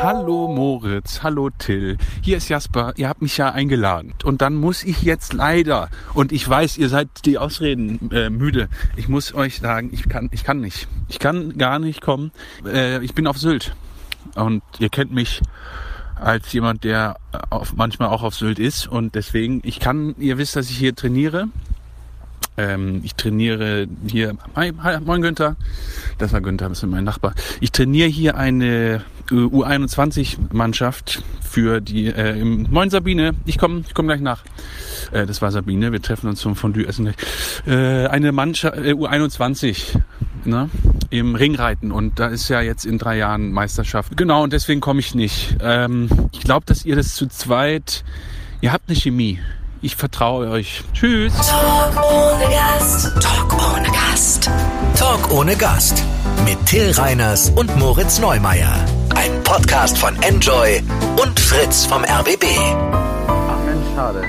Hallo Moritz, hallo Till. Hier ist Jasper. Ihr habt mich ja eingeladen. Und dann muss ich jetzt leider, und ich weiß, ihr seid die Ausreden äh, müde. Ich muss euch sagen, ich kann, ich kann nicht. Ich kann gar nicht kommen. Äh, ich bin auf Sylt. Und ihr kennt mich als jemand, der auf, manchmal auch auf Sylt ist. Und deswegen, ich kann, ihr wisst, dass ich hier trainiere. Ähm, ich trainiere hier, hi, hi, moin Günther, das war Günther, das ist mein Nachbar. Ich trainiere hier eine U21-Mannschaft für die, äh, im, moin Sabine, ich komme ich komm gleich nach. Äh, das war Sabine, wir treffen uns zum Fondue essen. Äh, eine Mannschaft, äh, U21, ne, im Ringreiten und da ist ja jetzt in drei Jahren Meisterschaft. Genau, und deswegen komme ich nicht. Ähm, ich glaube, dass ihr das zu zweit, ihr habt eine Chemie. Ich vertraue euch. Tschüss. Talk ohne Gast. Talk ohne Gast. Talk ohne Gast. Mit Till Reiners und Moritz Neumeier. Ein Podcast von Enjoy und Fritz vom RBB. Ach Mensch, schade.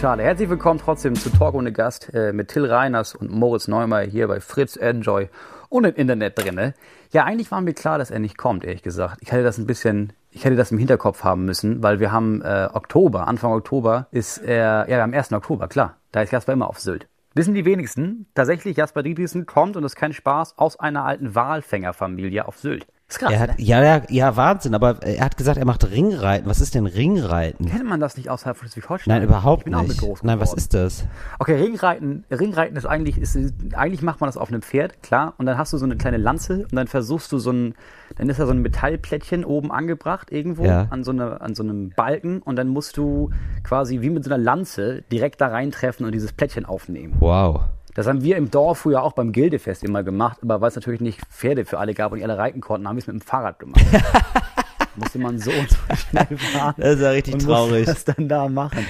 Schade. Herzlich willkommen trotzdem zu Talk ohne Gast äh, mit Till Reiners und Moritz Neumeier hier bei Fritz Enjoy und im Internet drinne. Ja, eigentlich war mir klar, dass er nicht kommt, ehrlich gesagt. Ich hätte das ein bisschen, ich hätte das im Hinterkopf haben müssen, weil wir haben äh, Oktober, Anfang Oktober ist er, ja, am 1. Oktober, klar. Da ist Jasper immer auf Sylt. Wissen die wenigsten, tatsächlich Jasper Dietrichsen kommt, und das ist kein Spaß, aus einer alten Walfängerfamilie auf Sylt. Ist krass, Er hat, ne? ja, ja, ja, Wahnsinn, aber er hat gesagt, er macht Ringreiten. Was ist denn Ringreiten? Kennt man das nicht außerhalb von Schleswig-Holstein? Nein, überhaupt ich bin auch mit nicht. groß Nein, was ist das? Okay, Ringreiten, Ringreiten ist eigentlich, ist, eigentlich macht man das auf einem Pferd, klar, und dann hast du so eine kleine Lanze und dann versuchst du so ein, dann ist da so ein Metallplättchen oben angebracht irgendwo Ja. an, so eine, an so einem Balken und dann musst du quasi wie mit so einer Lanze direkt da reintreffen und dieses Plättchen aufnehmen. Wow. Das haben wir im Dorf früher auch beim Gildefest immer gemacht, aber weil es natürlich nicht Pferde für alle gab und die alle reiten konnten, haben wir es mit dem Fahrrad gemacht. musste man so und so schnell fahren. Das ist ja richtig und traurig. Das dann da machen.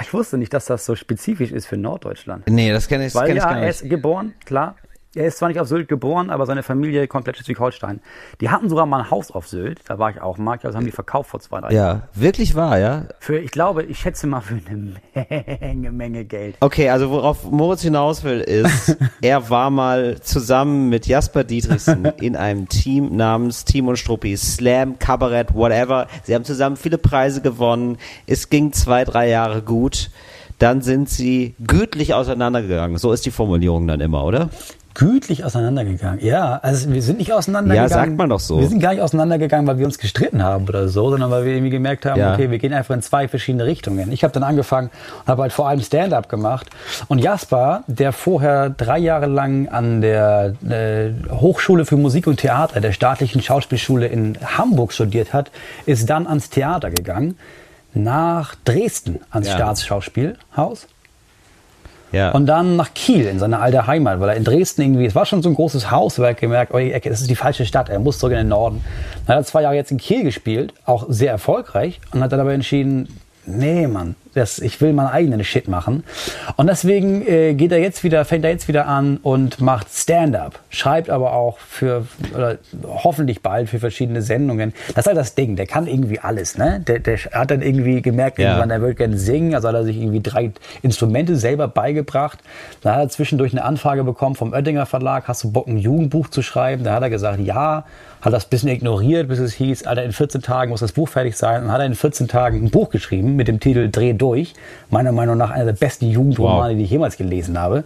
Ich wusste nicht, dass das so spezifisch ist für Norddeutschland. Nee, das kenne ich, das Weil kenn ich ja, gar er nicht. ist geboren, klar. Er ist zwar nicht auf Sylt geboren, aber seine Familie komplett Schleswig-Holstein. Die hatten sogar mal ein Haus auf Sylt, da war ich auch mal, das haben die verkauft vor zwei, drei Jahren. Ja, wirklich wahr, ja? Für, ich glaube, ich schätze mal für eine Menge, Menge Geld. Okay, also worauf Moritz hinaus will, ist, er war mal zusammen mit Jasper Dietrichsen in einem Team namens Team und Struppi, Slam, Kabarett, whatever. Sie haben zusammen viele Preise gewonnen. Es ging zwei, drei Jahre gut. Dann sind sie gütlich auseinandergegangen. So ist die Formulierung dann immer, oder? Gütlich auseinandergegangen. Ja, also wir sind nicht auseinandergegangen. Ja, sagt man doch so. Wir sind gar nicht auseinandergegangen, weil wir uns gestritten haben oder so, sondern weil wir irgendwie gemerkt haben, Ja. okay, wir gehen einfach in zwei verschiedene Richtungen. Ich habe dann angefangen und habe halt vor allem Stand-up gemacht. Und Jasper, der vorher drei Jahre lang an der äh, Hochschule für Musik und Theater der staatlichen Schauspielschule in Hamburg studiert hat, ist dann ans Theater gegangen, nach Dresden ans Ja. Staatsschauspielhaus. Ja. Und dann nach Kiel in seine alte Heimat, weil er in Dresden irgendwie, es war schon so ein großes Haus, aber er gemerkt, oh, die Ecke, das ist die falsche Stadt, er muss zurück in den Norden. Dann hat er zwei Jahre jetzt in Kiel gespielt, auch sehr erfolgreich, und hat dann aber entschieden, nee, Mann, das, ich will meinen eigenen Shit machen. Und deswegen äh, geht er jetzt wieder, fängt er jetzt wieder an und macht Stand-up, schreibt aber auch für, oder hoffentlich bald für verschiedene Sendungen. Das ist halt das Ding, der kann irgendwie alles, ne? Der, der hat dann irgendwie gemerkt, Ja. irgendwann, er würde gerne singen, also hat er sich irgendwie drei Instrumente selber beigebracht. Dann hat er zwischendurch eine Anfrage bekommen vom Oettinger Verlag, hast du Bock, ein Jugendbuch zu schreiben? Da hat er gesagt, ja, hat das ein bisschen ignoriert, bis es hieß, Alter, in 14 Tagen muss das Buch fertig sein. Und hat er in 14 Tagen ein Buch geschrieben mit dem Titel Dreh durch. Meiner Meinung nach einer der besten Jugendromane, Wow. die ich jemals gelesen habe.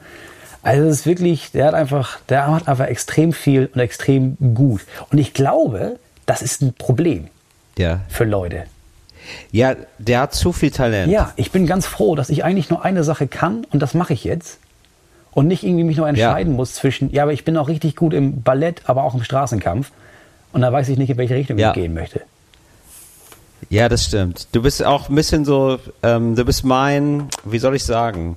Also es ist wirklich, der hat einfach, der macht einfach extrem viel und extrem gut. Und ich glaube, das ist ein Problem ja. für Leute. Ja, der hat zu viel Talent. Ja, ich bin ganz froh, dass ich eigentlich nur eine Sache kann und das mache ich jetzt. Und nicht irgendwie mich noch entscheiden muss zwischen, ja, aber ich bin auch richtig gut im Ballett, aber auch im Straßenkampf. Und da weiß ich nicht, in welche Richtung Ja. ich gehen möchte. Ja, das stimmt. Du bist auch ein bisschen so, ähm, du bist mein, wie soll ich sagen?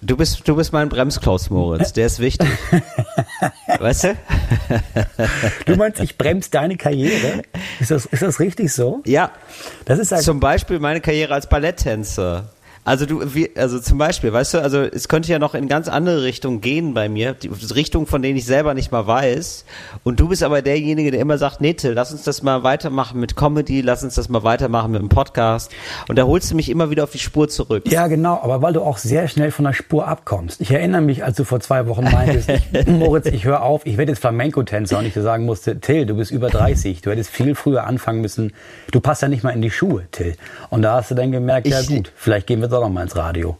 Du bist, du bist mein Bremsklaus, Moritz. Der ist wichtig. weißt du? Du meinst, ich bremse deine Karriere? Ist das, ist das richtig so? Ja. Das ist Zum Beispiel meine Karriere als Balletttänzer. Also du, wie, also zum Beispiel, weißt du, also es könnte ja noch in ganz andere Richtungen gehen bei mir, die Richtungen, von denen ich selber nicht mal weiß. Und du bist aber derjenige, der immer sagt, nee, Till, lass uns das mal weitermachen mit Comedy, lass uns das mal weitermachen mit dem Podcast. Und da holst du mich immer wieder auf die Spur zurück. Ja, genau, aber weil du auch sehr schnell von der Spur abkommst. Ich erinnere mich, als du vor zwei Wochen meintest, ich, Moritz, ich höre auf, ich werde jetzt Flamenco-Tänzer und ich dir sagen musste, Till, du bist über 30, du hättest viel früher anfangen müssen. Du passt ja nicht mal in die Schuhe, Till. Und da hast du dann gemerkt, ja Ich- gut, vielleicht gehen wir doch noch mal ins Radio.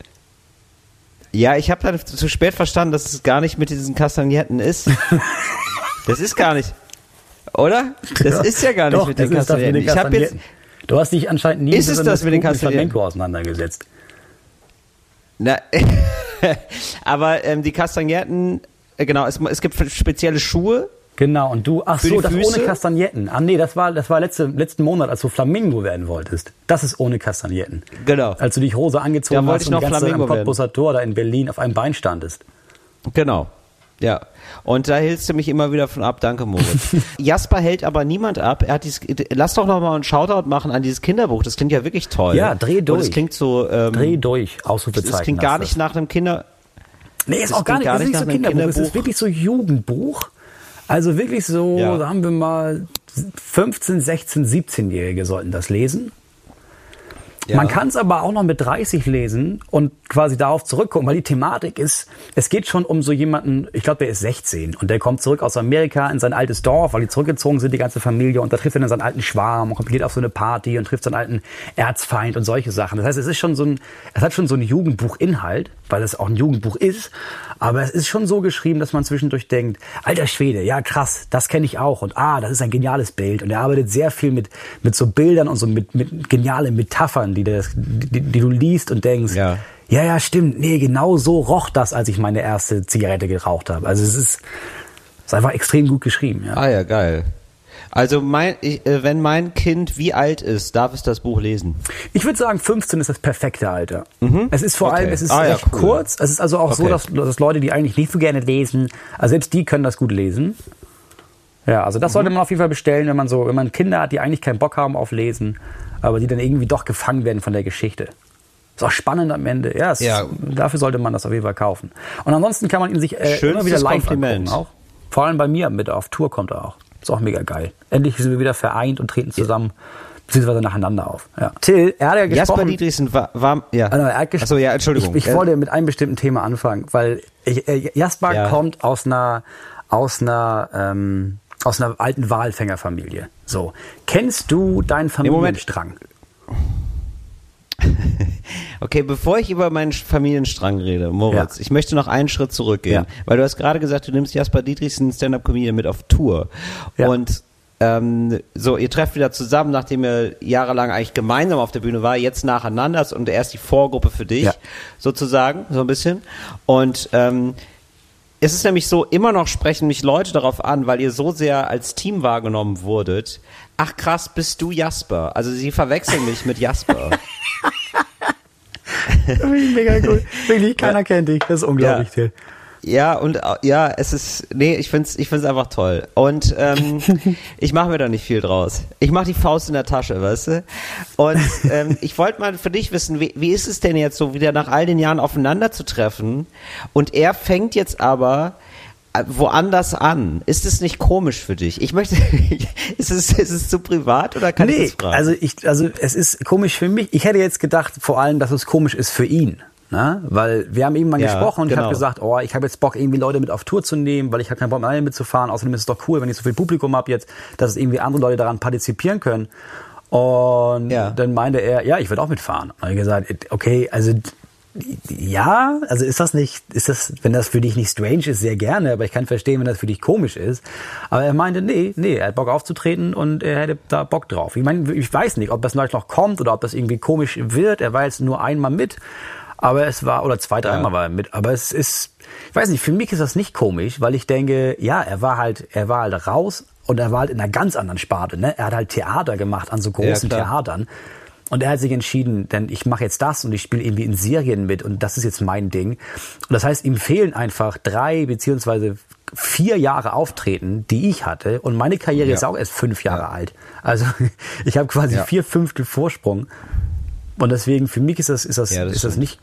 Ja, ich habe dann zu spät verstanden, dass es gar nicht mit diesen Kastagnetten ist. das ist gar nicht. Oder? Das ist ja gar nicht Doch, mit den Kastagnetten. den Ich habe jetzt Kastagnetten. Du hast dich anscheinend nie Ist es das mit den Kastagnetten? Flamenco auseinandergesetzt. Na, aber ähm, die Kastagnetten, äh, genau, es, es gibt spezielle Schuhe. Genau, und du, ach so, das Füße? ohne Kastagnetten. Ah nee, das war, das war letzte, letzten Monat, als du Flamingo werden wolltest. Das ist ohne Kastagnetten. Genau. Als du dich Hose angezogen hast ich und noch die ganze Zeit am Flamingo. Cottbusser Tor da in Berlin auf einem Bein standest. Genau. Ja. Und da hältst du mich immer wieder von ab. Danke, Moritz. Jasper hält aber niemand ab. Er hat dieses, lass doch noch mal einen Shoutout machen an dieses Kinderbuch. Das klingt ja wirklich toll. Ja, dreh Und durch. es klingt so, ähm, Dreh durch, Ausrufezeichen. es klingt gar nicht das. nach einem Kinder, Nee, ist das auch gar nicht, gar das ist nicht nicht so nach einem Kinderbuch, es ist Kinderbuch. wirklich so Jugendbuch. Also wirklich so, Ja. sagen wir mal, 15, 16, 17-Jährige sollten das lesen. Ja. Man kann es aber auch noch mit 30 lesen und quasi darauf zurückgucken, weil die Thematik ist, es geht schon um so jemanden, ich glaube, der ist 16 und der kommt zurück aus Amerika in sein altes Dorf, weil die zurückgezogen sind, die ganze Familie, und da trifft er dann seinen alten Schwarm und geht auf so eine Party und trifft seinen alten Erzfeind und solche Sachen. Das heißt, es ist schon so ein, es hat schon so einen Jugendbuchinhalt, weil es auch ein Jugendbuch ist, aber es ist schon so geschrieben, dass man zwischendurch denkt, alter Schwede, ja krass, das kenne ich auch und ah, das ist ein geniales Bild und er arbeitet sehr viel mit, mit so Bildern und so mit, mit genialen Metaphern, die, das, die, die du liest und denkst, Ja. ja, ja, stimmt, nee, genau so roch das, als ich meine erste Zigarette geraucht habe. Also es ist, es ist einfach extrem gut geschrieben, ja. Ah ja, geil. Also mein, ich, äh, wenn mein Kind wie alt ist, darf es das Buch lesen. Ich würde sagen, 15 ist das perfekte Alter. Es ist vor Mhm. Okay. allem, es ist Ah, ja, recht cool. kurz. Es ist also auch so, Okay. dass, dass Leute, die eigentlich nicht so gerne lesen, also selbst die können das gut lesen. Ja, also das sollte Mhm. man auf jeden Fall bestellen, wenn man so, wenn man Kinder hat, die eigentlich keinen Bock haben auf Lesen, aber die dann irgendwie doch gefangen werden von der Geschichte. Ist auch spannend am Ende. Ja, Ja. dafür sollte man das auf jeden Fall kaufen. Und ansonsten kann man ihn sich äh, immer wieder live Kompliment. angucken auch. Vor allem bei mir mit auf Tour kommt er auch. Ist auch mega geil. Endlich sind wir wieder vereint und treten zusammen, beziehungsweise nacheinander auf. Ja. Till, er hat ja Jasper gesprochen. Dietrichsen war, war ja. Also, er hat Achso, ja, Entschuldigung. Ich, ich Ja. wollte mit einem bestimmten Thema anfangen, weil ich, äh, Jasper Ja. kommt aus einer, aus einer, ähm, aus einer alten Walfängerfamilie. So. Kennst du deinen. Familienstrang? Okay, bevor ich über meinen Familienstrang rede, Moritz, Ja. ich möchte noch einen Schritt zurückgehen, Ja. weil du hast gerade gesagt, du nimmst Jasper Dietrichsen Stand-Up-Comedian mit auf Tour. Ja. Und ähm, so, ihr trefft wieder zusammen, nachdem ihr jahrelang eigentlich gemeinsam auf der Bühne war, jetzt nacheinander und er ist die Vorgruppe für dich, sozusagen, so ein bisschen. Und ähm, es ist nämlich so, immer noch sprechen mich Leute darauf an, weil ihr so sehr als Team wahrgenommen wurdet. Ach krass, bist du Jasper? Also sie verwechseln mich mit Jasper. Mega cool. Wirklich, keiner kennt dich. Das ist unglaublich, Ja. Till. Ja, und äh, ja, es ist, nee, ich find's, ich find's einfach toll. Und ähm, ich mache mir da nicht viel draus. Ich mache die Faust in der Tasche, weißt du? Und ähm, ich wollte mal für dich wissen, wie, wie ist es denn jetzt so, wieder nach all den Jahren aufeinander zu treffen? Und er fängt jetzt aber äh, woanders an. Ist es nicht komisch für dich? Ich möchte, ist es, ist es zu privat oder kann ich Nee, das fragen? also ich, also es ist komisch für mich. Ich hätte jetzt gedacht, vor allem, dass es komisch ist für ihn. Ne? Weil wir haben irgendwann Ja, gesprochen und ich genau. habe gesagt, oh, ich habe jetzt Bock, irgendwie Leute mit auf Tour zu nehmen, weil ich habe keinen Bock mehr alleine mitzufahren. Außerdem ist es doch cool, wenn ich so viel Publikum habe jetzt, dass es irgendwie andere Leute daran partizipieren können. Und Ja. dann meinte er, ja, ich würde auch mitfahren. Und ich gesagt, okay, also ja, also ist das nicht, ist das, wenn das für dich nicht strange ist, sehr gerne, aber ich kann verstehen, wenn das für dich komisch ist. Aber er meinte, nee, nee, er hat Bock aufzutreten und er hätte da Bock drauf. Ich meine, ich weiß nicht, ob das vielleicht noch kommt oder ob das irgendwie komisch wird. Er war jetzt nur einmal mit, aber es war, oder zwei, dreimal war er mit, aber es ist, ich weiß nicht, für mich ist das nicht komisch, weil ich denke, ja, er war halt, er war halt raus und er war halt in einer ganz anderen Sparte, ne? Er hat halt Theater gemacht an so großen klar. Theatern. Und er hat sich entschieden, denn ich mache jetzt das und ich spiele irgendwie in Serien mit und das ist jetzt mein Ding. Und das heißt, ihm fehlen einfach drei beziehungsweise vier Jahre Auftreten, die ich hatte. Und meine Karriere Ja. ist auch erst fünf Jahre alt. Also ich habe quasi Ja. vier Fünftel Vorsprung. Und deswegen, für mich ist das, ist das, Ja, das ist das nicht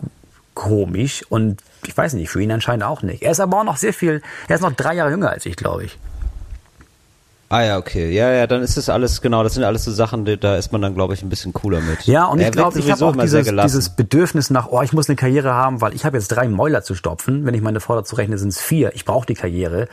komisch und ich weiß nicht, für ihn anscheinend auch nicht. Er ist aber auch noch sehr viel, er ist noch drei Jahre jünger als ich, glaube ich. Ah ja, okay. Ja, ja, dann ist das alles, genau, das sind alles so Sachen, die, da ist man dann, glaube ich, ein bisschen cooler mit. Ja, und Er ich glaube, ich habe auch dieses, dieses Bedürfnis nach, oh, ich muss eine Karriere haben, weil ich habe jetzt drei Mäuler zu stopfen. Wenn ich meine Frau dazu rechne, sind es vier. Ich brauche die Karriere.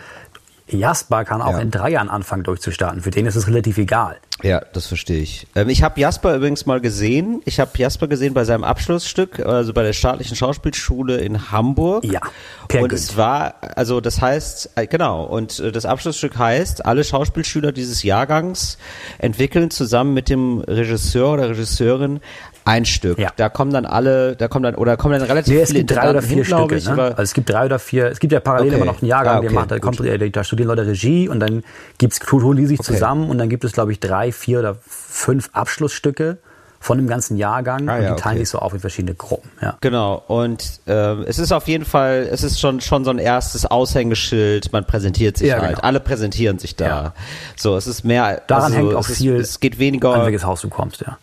Jasper kann auch Ja. in drei Jahren anfangen durchzustarten. Für den ist es relativ egal. Ja, das verstehe ich. Ähm, ich habe Jasper übrigens mal gesehen. Ich habe Jasper gesehen bei seinem Abschlussstück, also bei der staatlichen Schauspielschule in Hamburg. Ja, Per und Günd. es war, also das heißt, äh, genau, und äh, das Abschlussstück heißt, alle Schauspielschüler dieses Jahrgangs entwickeln zusammen mit dem Regisseur oder Regisseurin ein Stück. Ja. Da kommen dann alle, da kommen dann, oder kommen dann relativ Nee, es viele gibt drei oder vier hin, Stücke. ich, ne? Also es gibt drei oder vier. Es gibt ja parallel Okay. immer noch einen Jahrgang, Ah, der okay, macht, da, kommt, da studieren Leute Regie und dann gibt's holen die sich Okay. zusammen und dann gibt es, glaube ich, drei, vier oder fünf Abschlussstücke von dem ganzen Jahrgang Ah, und ja, die teilen sich so auf in verschiedene Gruppen. Ja. Genau, und ähm, es ist auf jeden Fall, es ist schon, schon so ein erstes Aushängeschild, man präsentiert sich Ja, halt, genau. alle präsentieren sich da. So, es ist mehr, Daran also, hängt auch es ist, viel, es geht weniger, an welches Haus du kommst, ja.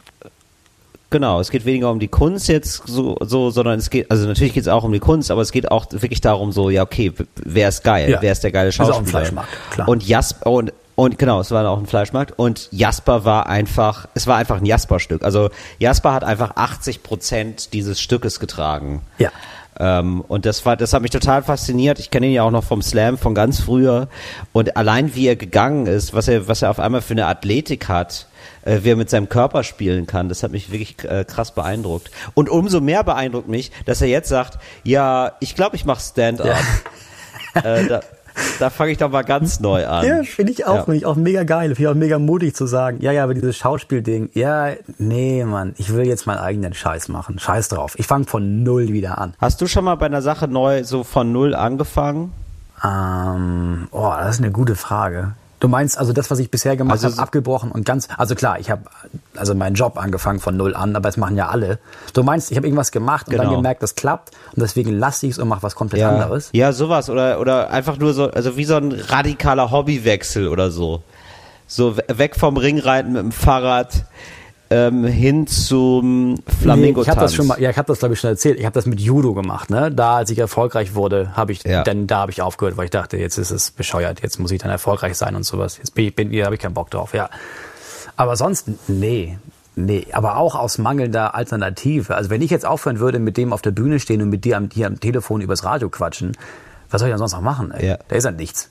Genau, es geht weniger um die Kunst jetzt so, so sondern es geht, also natürlich geht es auch um die Kunst, aber es geht auch wirklich darum so, ja okay, wer ist geil, Ja. wer ist der geile Ist auch ein Schauspieler. Fleischmarkt, klar. Und Jasper, und und genau, es war auch ein Fleischmarkt. Und Jasper war einfach, es war einfach ein Jasper-Stück. Also Jasper hat einfach 80 Prozent dieses Stückes getragen. Ja. Ähm, und das war, das hat mich total fasziniert. Ich kenne ihn ja auch noch vom Slam von ganz früher. Und allein wie er gegangen ist, was er, was er auf einmal für eine Athletik hat, äh, wie er mit seinem Körper spielen kann, das hat mich wirklich äh, krass beeindruckt. Und umso mehr beeindruckt mich, dass er jetzt sagt, ja, ich glaube, ich mache Stand-up. äh, da da fange ich doch mal ganz neu an. Ja, finde ich auch, Ja. finde ich auch mega geil. Finde ich auch mega mutig zu sagen, ja, ja, aber dieses Schauspielding, ja, nee, Mann, ich will jetzt meinen eigenen Scheiß machen. Scheiß drauf. Ich fange von null wieder an. Hast du schon mal bei einer Sache neu so von null angefangen? Ähm, oh, das ist eine gute Frage. Du meinst also das, was ich bisher gemacht Also habe, so- abgebrochen und ganz, also klar, ich habe also meinen Job angefangen von null an, aber das machen ja alle. Du meinst, ich habe irgendwas gemacht und dann Genau. gemerkt, das klappt und deswegen lasse ich es und mache was komplett anderes. Ja, sowas oder oder einfach nur so, also wie so ein radikaler Hobbywechsel oder so. So we- weg vom Ringreiten mit dem Fahrrad ähm, hin zum Flamingo. Nee, ich habe das schon mal, ja, ich habe das glaube ich schon erzählt. Ich habe das mit Judo gemacht, ne? Da, als ich erfolgreich wurde, habe ich, Ja. dann da habe ich aufgehört, weil ich dachte, jetzt ist es bescheuert, jetzt muss ich dann erfolgreich sein und sowas. Jetzt bin ich, bin, hier habe ich keinen Bock drauf, ja. Aber sonst, nee, nee. Aber auch aus mangelnder Alternative. Also wenn ich jetzt aufhören würde, mit dem auf der Bühne stehen und mit dir am, hier am Telefon übers Radio quatschen, was soll ich denn sonst noch machen? Ey? Ja. Da ist ja nichts.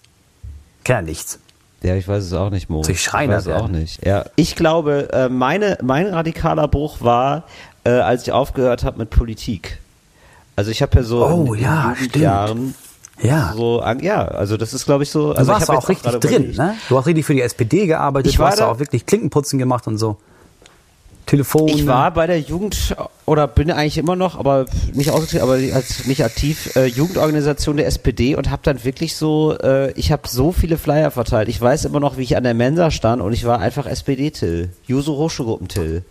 Kann ja nichts. Ja, ich weiß es auch nicht, Mo. Soll ich weiß es auch nicht. Ja, ich glaube, äh, meine mein radikaler Bruch war, äh, als ich aufgehört habe mit Politik. Also ich habe ja so Oh, in, in ja, Jugendjahren Ja. so ja, also das ist glaube ich so. Du Also ich warst hab auch richtig drin, ne? Du hast richtig für die SPD gearbeitet, Ich du war hast da- auch wirklich Klinkenputzen gemacht und so. Telefon. Ich war bei der Jugend oder bin eigentlich immer noch, aber nicht ausgetreten, aber als nicht aktiv äh, Jugendorganisation der SPD und habe dann wirklich so, äh, ich habe so viele Flyer verteilt. Ich weiß immer noch, wie ich an der Mensa stand und ich war einfach SPD-Till, Juso Hochschulgruppen-Till.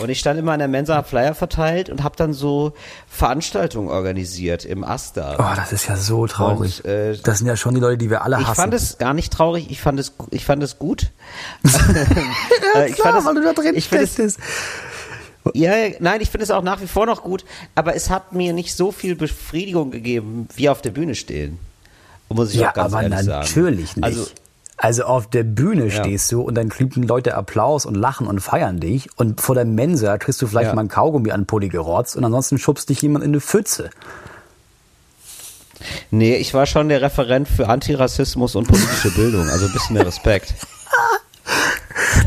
Und ich stand immer an der Mensa, hab Flyer verteilt und habe dann so Veranstaltungen organisiert im Asta. Oh, das ist ja so traurig. Und, äh, das sind ja schon die Leute, die wir alle Ich hassen. fand es gar nicht traurig, ich fand es, ich fand es gut. Äh, ich fand es, weil du da drin ich steckst. ja, nein, ich finde es auch nach wie vor noch gut, aber es hat mir nicht so viel Befriedigung gegeben, wie auf der Bühne stehen. Muss ich Ja, auch ganz aber ehrlich sagen. natürlich nicht. Also, Also auf der Bühne Ja. stehst du und dann kriegen Leute Applaus und lachen und feiern dich und vor der Mensa kriegst du vielleicht Ja. mal ein Kaugummi an Pulli gerotzt und ansonsten schubst dich jemand in eine Pfütze. nee, ich war schon der Referent für Antirassismus und politische Bildung, also ein bisschen mehr Respekt.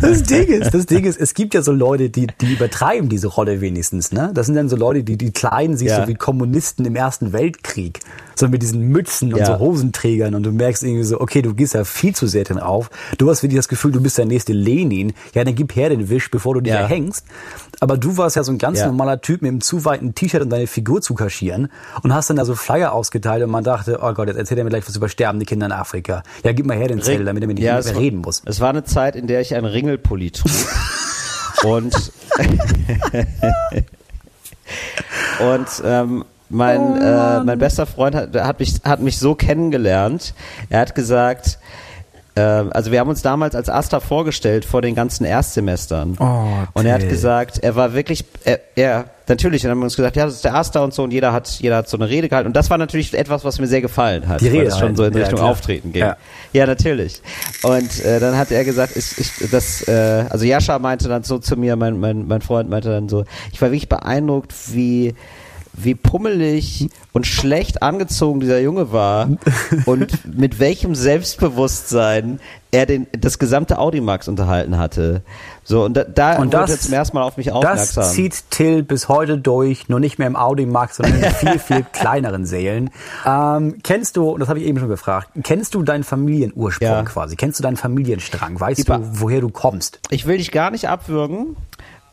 Das Ding ist, das Ding ist, es gibt ja so Leute, die, die übertreiben diese Rolle wenigstens, ne? Das sind dann so Leute, die, die kleiden sich Ja. so wie Kommunisten im Ersten Weltkrieg. So mit diesen Mützen und Ja. so Hosenträgern und du merkst irgendwie so, okay, du gehst ja viel zu sehr drin auf. Du hast wirklich das Gefühl, du bist der nächste Lenin. Ja, dann gib her den Wisch, bevor du dich Ja. erhängst. Aber du warst ja so ein ganz Ja. normaler Typ mit einem zu weiten T-Shirt und deine Figur zu kaschieren und hast dann da so Flyer ausgeteilt und man dachte, oh Gott, jetzt erzählt er mir gleich was über sterbende Kinder in Afrika. Ja, gib mal her den Zettel, damit er mit nicht mehr reden muss. Es war eine Zeit, in der ich einen Ringelpulli trug. und und ähm, mein, äh, mein bester Freund hat, hat, mich, hat mich so kennengelernt. Er hat gesagt, äh, also wir haben uns damals als Asta vorgestellt vor den ganzen Erstsemestern. Oh, und er hat gesagt, er war wirklich, er, er natürlich, dann haben wir uns gesagt, ja, das ist der Asta und so und jeder hat, jeder hat so eine Rede gehalten. Und das war natürlich etwas, was mir sehr gefallen hat, Die weil Rede es schon so in ja, Richtung klar. Auftreten ging. Ja. Ja, natürlich. Und äh, dann hat er gesagt, ich, ich, das, äh, also Jascha meinte dann so zu mir, mein, mein, mein Freund meinte dann so, ich war wirklich beeindruckt, wie wie pummelig und schlecht angezogen dieser Junge war und mit welchem Selbstbewusstsein er den, das gesamte Audimax unterhalten hatte. So, und da, da Und das- er zum ersten Mal auf mich Das aufmerksam. zieht Till bis heute durch, nur nicht mehr im Audimax, sondern in viel, viel kleineren Sälen. Ähm, kennst du, und das habe ich eben schon gefragt, kennst du deinen Familienursprung Ja. quasi? Kennst du deinen Familienstrang? Weißt Die du, woher du kommst? ich will dich gar nicht abwürgen,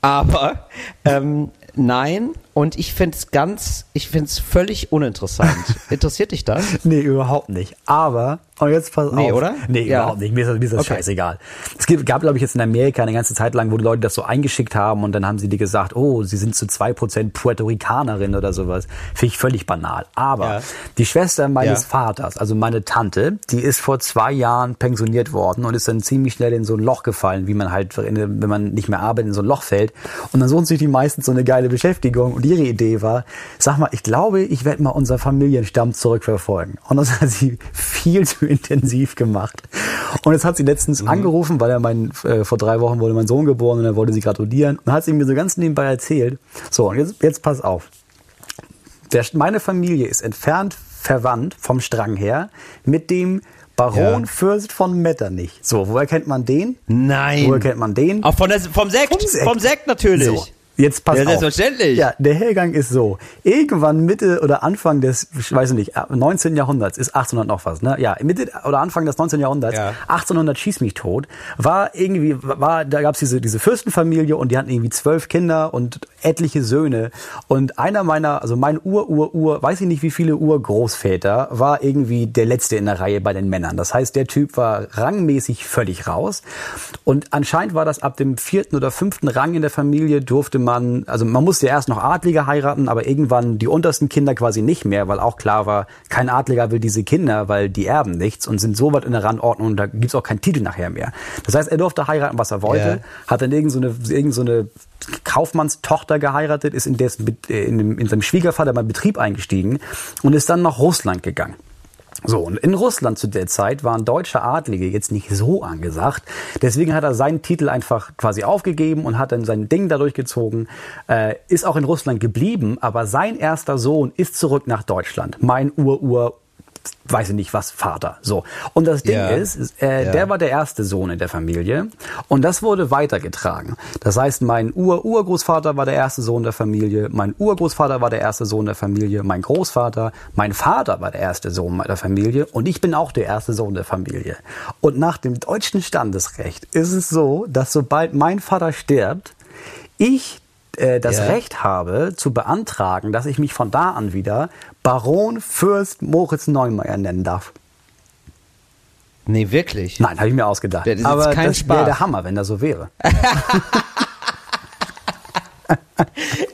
aber ähm, nein. Und ich finde es ganz, ich finde es völlig uninteressant. Interessiert dich das? Nee, überhaupt nicht. Aber, und jetzt pass Nee, auf. oder? Nee, Ja. überhaupt nicht. Mir ist das, mir ist das Okay. scheißegal. Es gab, glaube ich, jetzt in Amerika eine ganze Zeit lang, wo die Leute das so eingeschickt haben und dann haben sie dir gesagt, oh, sie sind zu zwei Prozent Puerto Ricanerin oder sowas. Finde ich völlig banal. Aber Ja. die Schwester meines Ja. Vaters, also meine Tante, die ist vor zwei Jahren pensioniert worden und ist dann ziemlich schnell in so ein Loch gefallen, wie man halt, wenn man nicht mehr arbeitet, in so ein Loch fällt. Und dann suchen sich die meisten so eine geile Beschäftigung. Und ihre Idee war, sag mal, ich glaube, ich werde mal unser Familienstamm zurückverfolgen. Und das hat sie viel zu intensiv gemacht. Und jetzt hat sie letztens angerufen, weil er mein, äh, vor drei Wochen wurde mein Sohn geboren und er wollte sie gratulieren. Und hat sie mir so ganz nebenbei erzählt. So, und jetzt, jetzt pass auf. Der, meine Familie ist entfernt verwandt vom Strang her mit dem Baron Ja. Fürst von Metternich. So, woher kennt man den? Nein. Woher kennt man den? Auch von der, vom Sekt? Vom Sekt. Vom Sekt natürlich. So, jetzt pass Ja, auf. selbstverständlich. Ja, der Hergang ist so. Irgendwann Mitte oder Anfang des, ich weiß nicht, 19. Jahrhunderts, ist 1800 noch was, ne? Ja, Mitte oder Anfang des 19. Jahrhunderts, Ja. 1800 schieß mich tot, war irgendwie, war, da gab's diese, diese Fürstenfamilie und die hatten irgendwie zwölf Kinder und etliche Söhne. Und einer meiner, also mein Ur, Ur, Ur, weiß ich nicht wie viele Urgroßväter, war irgendwie der letzte in der Reihe bei den Männern. Das heißt, der Typ war rangmäßig völlig raus. Und anscheinend war das ab dem vierten oder fünften Rang in der Familie durfte man, also man musste erst noch Adlige heiraten, aber irgendwann die untersten Kinder quasi nicht mehr, weil auch klar war, kein Adliger will diese Kinder, weil die erben nichts und sind so weit in der Randordnung und da gibt's auch keinen Titel nachher mehr. Das heißt, er durfte heiraten, was er wollte, Ja. hat dann irgend so eine, irgend so eine Kaufmannstochter geheiratet, ist in, dessen, äh, in, dem- in seinem Schwiegervater beim Betrieb eingestiegen und ist dann nach Russland gegangen. So, und in Russland zu der Zeit waren deutsche Adlige jetzt nicht so angesagt. Deswegen hat er seinen Titel einfach quasi aufgegeben und hat dann sein Ding dadurch gezogen, äh, ist auch in Russland geblieben, aber sein erster Sohn ist zurück nach Deutschland. Mein Ur-Ur, weiß ich nicht was, Vater. So. Und das Ding Ja. ist, äh, Ja. der war der erste Sohn in der Familie und das wurde weitergetragen. Das heißt, mein Ur-Urgroßvater war der erste Sohn der Familie, mein Urgroßvater war der erste Sohn der Familie, mein Großvater, mein Vater war der erste Sohn der Familie und ich bin auch der erste Sohn der Familie. Und nach dem deutschen Standesrecht ist es so, dass sobald mein Vater stirbt, ich äh, das Ja. Recht habe, zu beantragen, dass ich mich von da an wieder Baron Fürst Moritz Neumeier nennen darf. Nee, wirklich. Nein, habe ich mir ausgedacht. Das Aber kein das wäre der Hammer, wenn das so wäre.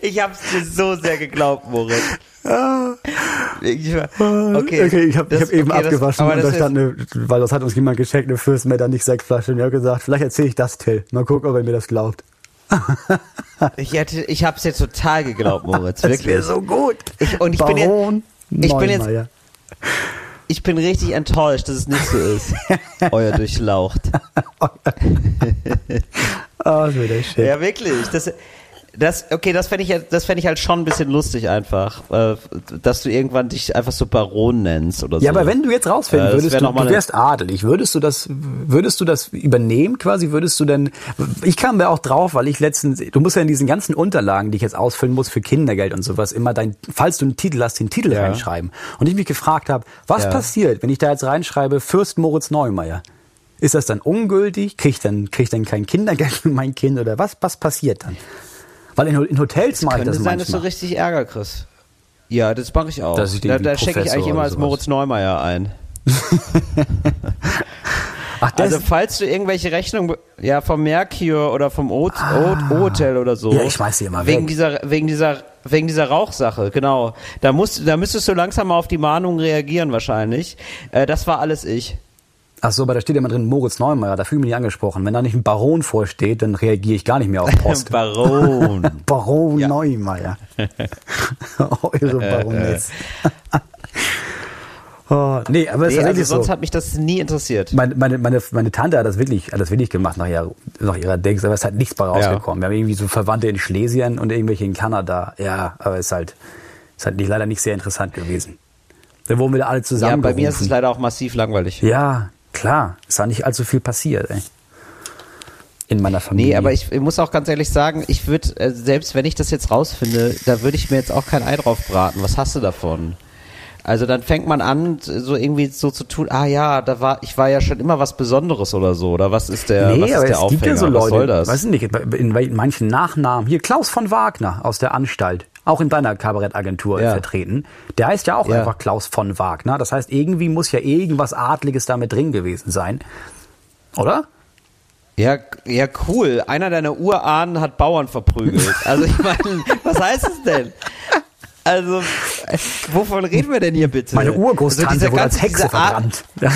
Ich hab's dir so sehr geglaubt, Moritz. Okay, okay ich habe das- hab eben okay, das- abgewaschen aber und da das stand eine, weil das hat uns jemand geschenkt, eine Fürstenmetter, nicht Sektflasche. Und ich habe gesagt, vielleicht erzähle ich das Till. Mal gucken, ob er mir das glaubt. Ich, hätte, ich hab's dir total geglaubt, Moritz. Das Wirklich. wäre so gut. Ich- und ich bin jetzt- Baron ich bin jetzt-. Ich bin richtig enttäuscht, dass es nicht so ist. Euer Durchlaucht. Ah, das wäre der Shit. Ja, wirklich. Das, das, okay, das fände ich, das fänd ich halt schon ein bisschen lustig einfach, äh, dass du irgendwann dich einfach so Baron nennst oder so. Ja, aber wenn du jetzt rausfinden Äh, würdest, du, du wärst adelig, würdest du das, würdest du das übernehmen quasi? Würdest du denn, ich kam da auch drauf, weil ich letztens, du musst ja in diesen ganzen Unterlagen, die ich jetzt ausfüllen muss für Kindergeld und sowas, immer dein, falls du einen Titel hast, den Titel Ja. reinschreiben. Und ich mich gefragt habe, was Ja. passiert, wenn ich da jetzt reinschreibe, Fürst Moritz Neumeier? Ist das dann ungültig? Krieg ich dann, krieg ich dann kein Kindergeld für mein Kind oder was, was passiert dann? Weil in, in Hotels mache ich Könnte das sein, dass du manchmal. richtig Ärger kriegst. Ja, das mache ich auch. Dass ich da da checke ich eigentlich immer als. Moritz Neumeier ein. Ach, das, Also falls du irgendwelche Rechnungen, ja, vom Mercure oder vom O- O- O-Hotel oder so. Ah. Ja, ich schmeiß die immer wegen weg. Dieser, wegen dieser, wegen dieser Rauchsache, genau. Da musst, da müsstest du langsam mal auf die Mahnung reagieren wahrscheinlich. Äh, das war alles ich. Ach so, aber da steht immer drin Moritz Neumeier, da fühle ich mich nicht angesprochen. Wenn da nicht ein Baron vorsteht, dann reagiere ich gar nicht mehr auf Post. Baron. Baron Neumeier. Eure Baroness. oh, nee, aber es Nee, ist also sonst so. hat mich das nie interessiert. Meine, meine, meine, meine Tante hat das wirklich, hat das wirklich gemacht nach ihrer, nach ihrer Dings, aber es hat nichts bei rausgekommen. Wir haben irgendwie so Verwandte in Schlesien und irgendwelche in Kanada. Ja, aber es ist halt, ist halt nicht, leider nicht sehr interessant gewesen. Da wurden wir da alle Ja, zusammen. bei mir ist es leider auch massiv langweilig. Ja, klar. Es war nicht allzu viel passiert, ey. In meiner Familie. Nee, aber ich, ich muss auch ganz ehrlich sagen, ich würde, äh, selbst wenn ich das jetzt rausfinde, da würde ich mir jetzt auch kein Ei drauf braten. Was hast du davon? Also dann fängt man an, so irgendwie so zu tun, ah ja, da war, ich war ja schon immer was Besonderes oder so, oder was ist der, was Nee, ist aber der es Aufhänger? gibt ja so was soll Leute, das? weiß ich nicht, in, in manchen Nachnamen. Hier Klaus von Wagner aus der Anstalt, auch in deiner Kabarettagentur Ja. vertreten. Der heißt ja auch Ja. einfach Klaus von Wagner. Das heißt, irgendwie muss ja irgendwas Adliges damit drin gewesen sein. Oder? Ja, ja, cool. Einer deiner Urahnen hat Bauern verprügelt. Also ich meine, was heißt es denn? Also, wovon reden wir denn hier bitte? Meine Also Urgroßtante dieser wurde als Hexe verbrannt.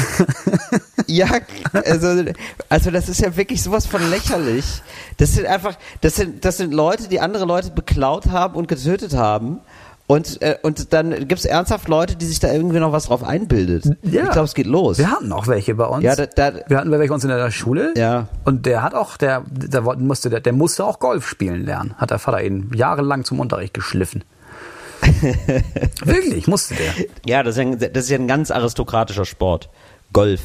Ja, also, also das ist ja wirklich sowas von lächerlich. Das sind einfach, das sind, das sind Leute, die andere Leute beklaut haben und getötet haben. Und, äh, und dann gibt's ernsthaft Leute, die sich da irgendwie noch was drauf einbildet. Ja. Ich glaube, es geht los. Wir hatten auch welche bei uns. Ja, da, da, wir hatten welche bei uns in der Schule. Ja. Und der hat auch, der, der musste, der, der musste auch Golf spielen lernen. Hat der Vater ihn jahrelang zum Unterricht geschliffen. Wirklich, musste der. ja, das ist ja, ein, das ist ja ein ganz aristokratischer Sport. Golf.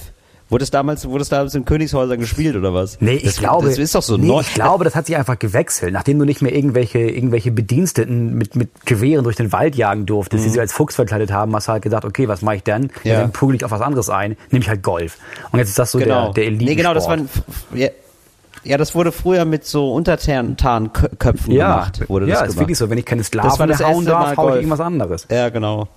Wurde es damals, wurde es damals in Königshäusern gespielt oder was? Nee, ich das, glaube, Das ist doch so nee, neu. ich glaube, das hat sich einfach gewechselt. Nachdem du nicht mehr irgendwelche, irgendwelche Bediensteten mit, mit Gewehren durch den Wald jagen durftest, die sich als Fuchs verkleidet haben, hast du halt gedacht, okay, was mache ich denn? Mhm. Ja. Dann prügel ich auf was anderes ein, nehme ich halt Golf. Und jetzt ist das so genau. der, der Elite. nee, genau, das war ein, ja, ja, das wurde früher mit so Untertarnköpfen ja, gemacht. Wurde ja, das ist gemacht. wirklich so. Wenn ich keine Sklaven war das mehr hauen darf, Mal hau ich irgendwas anderes. Ja, genau.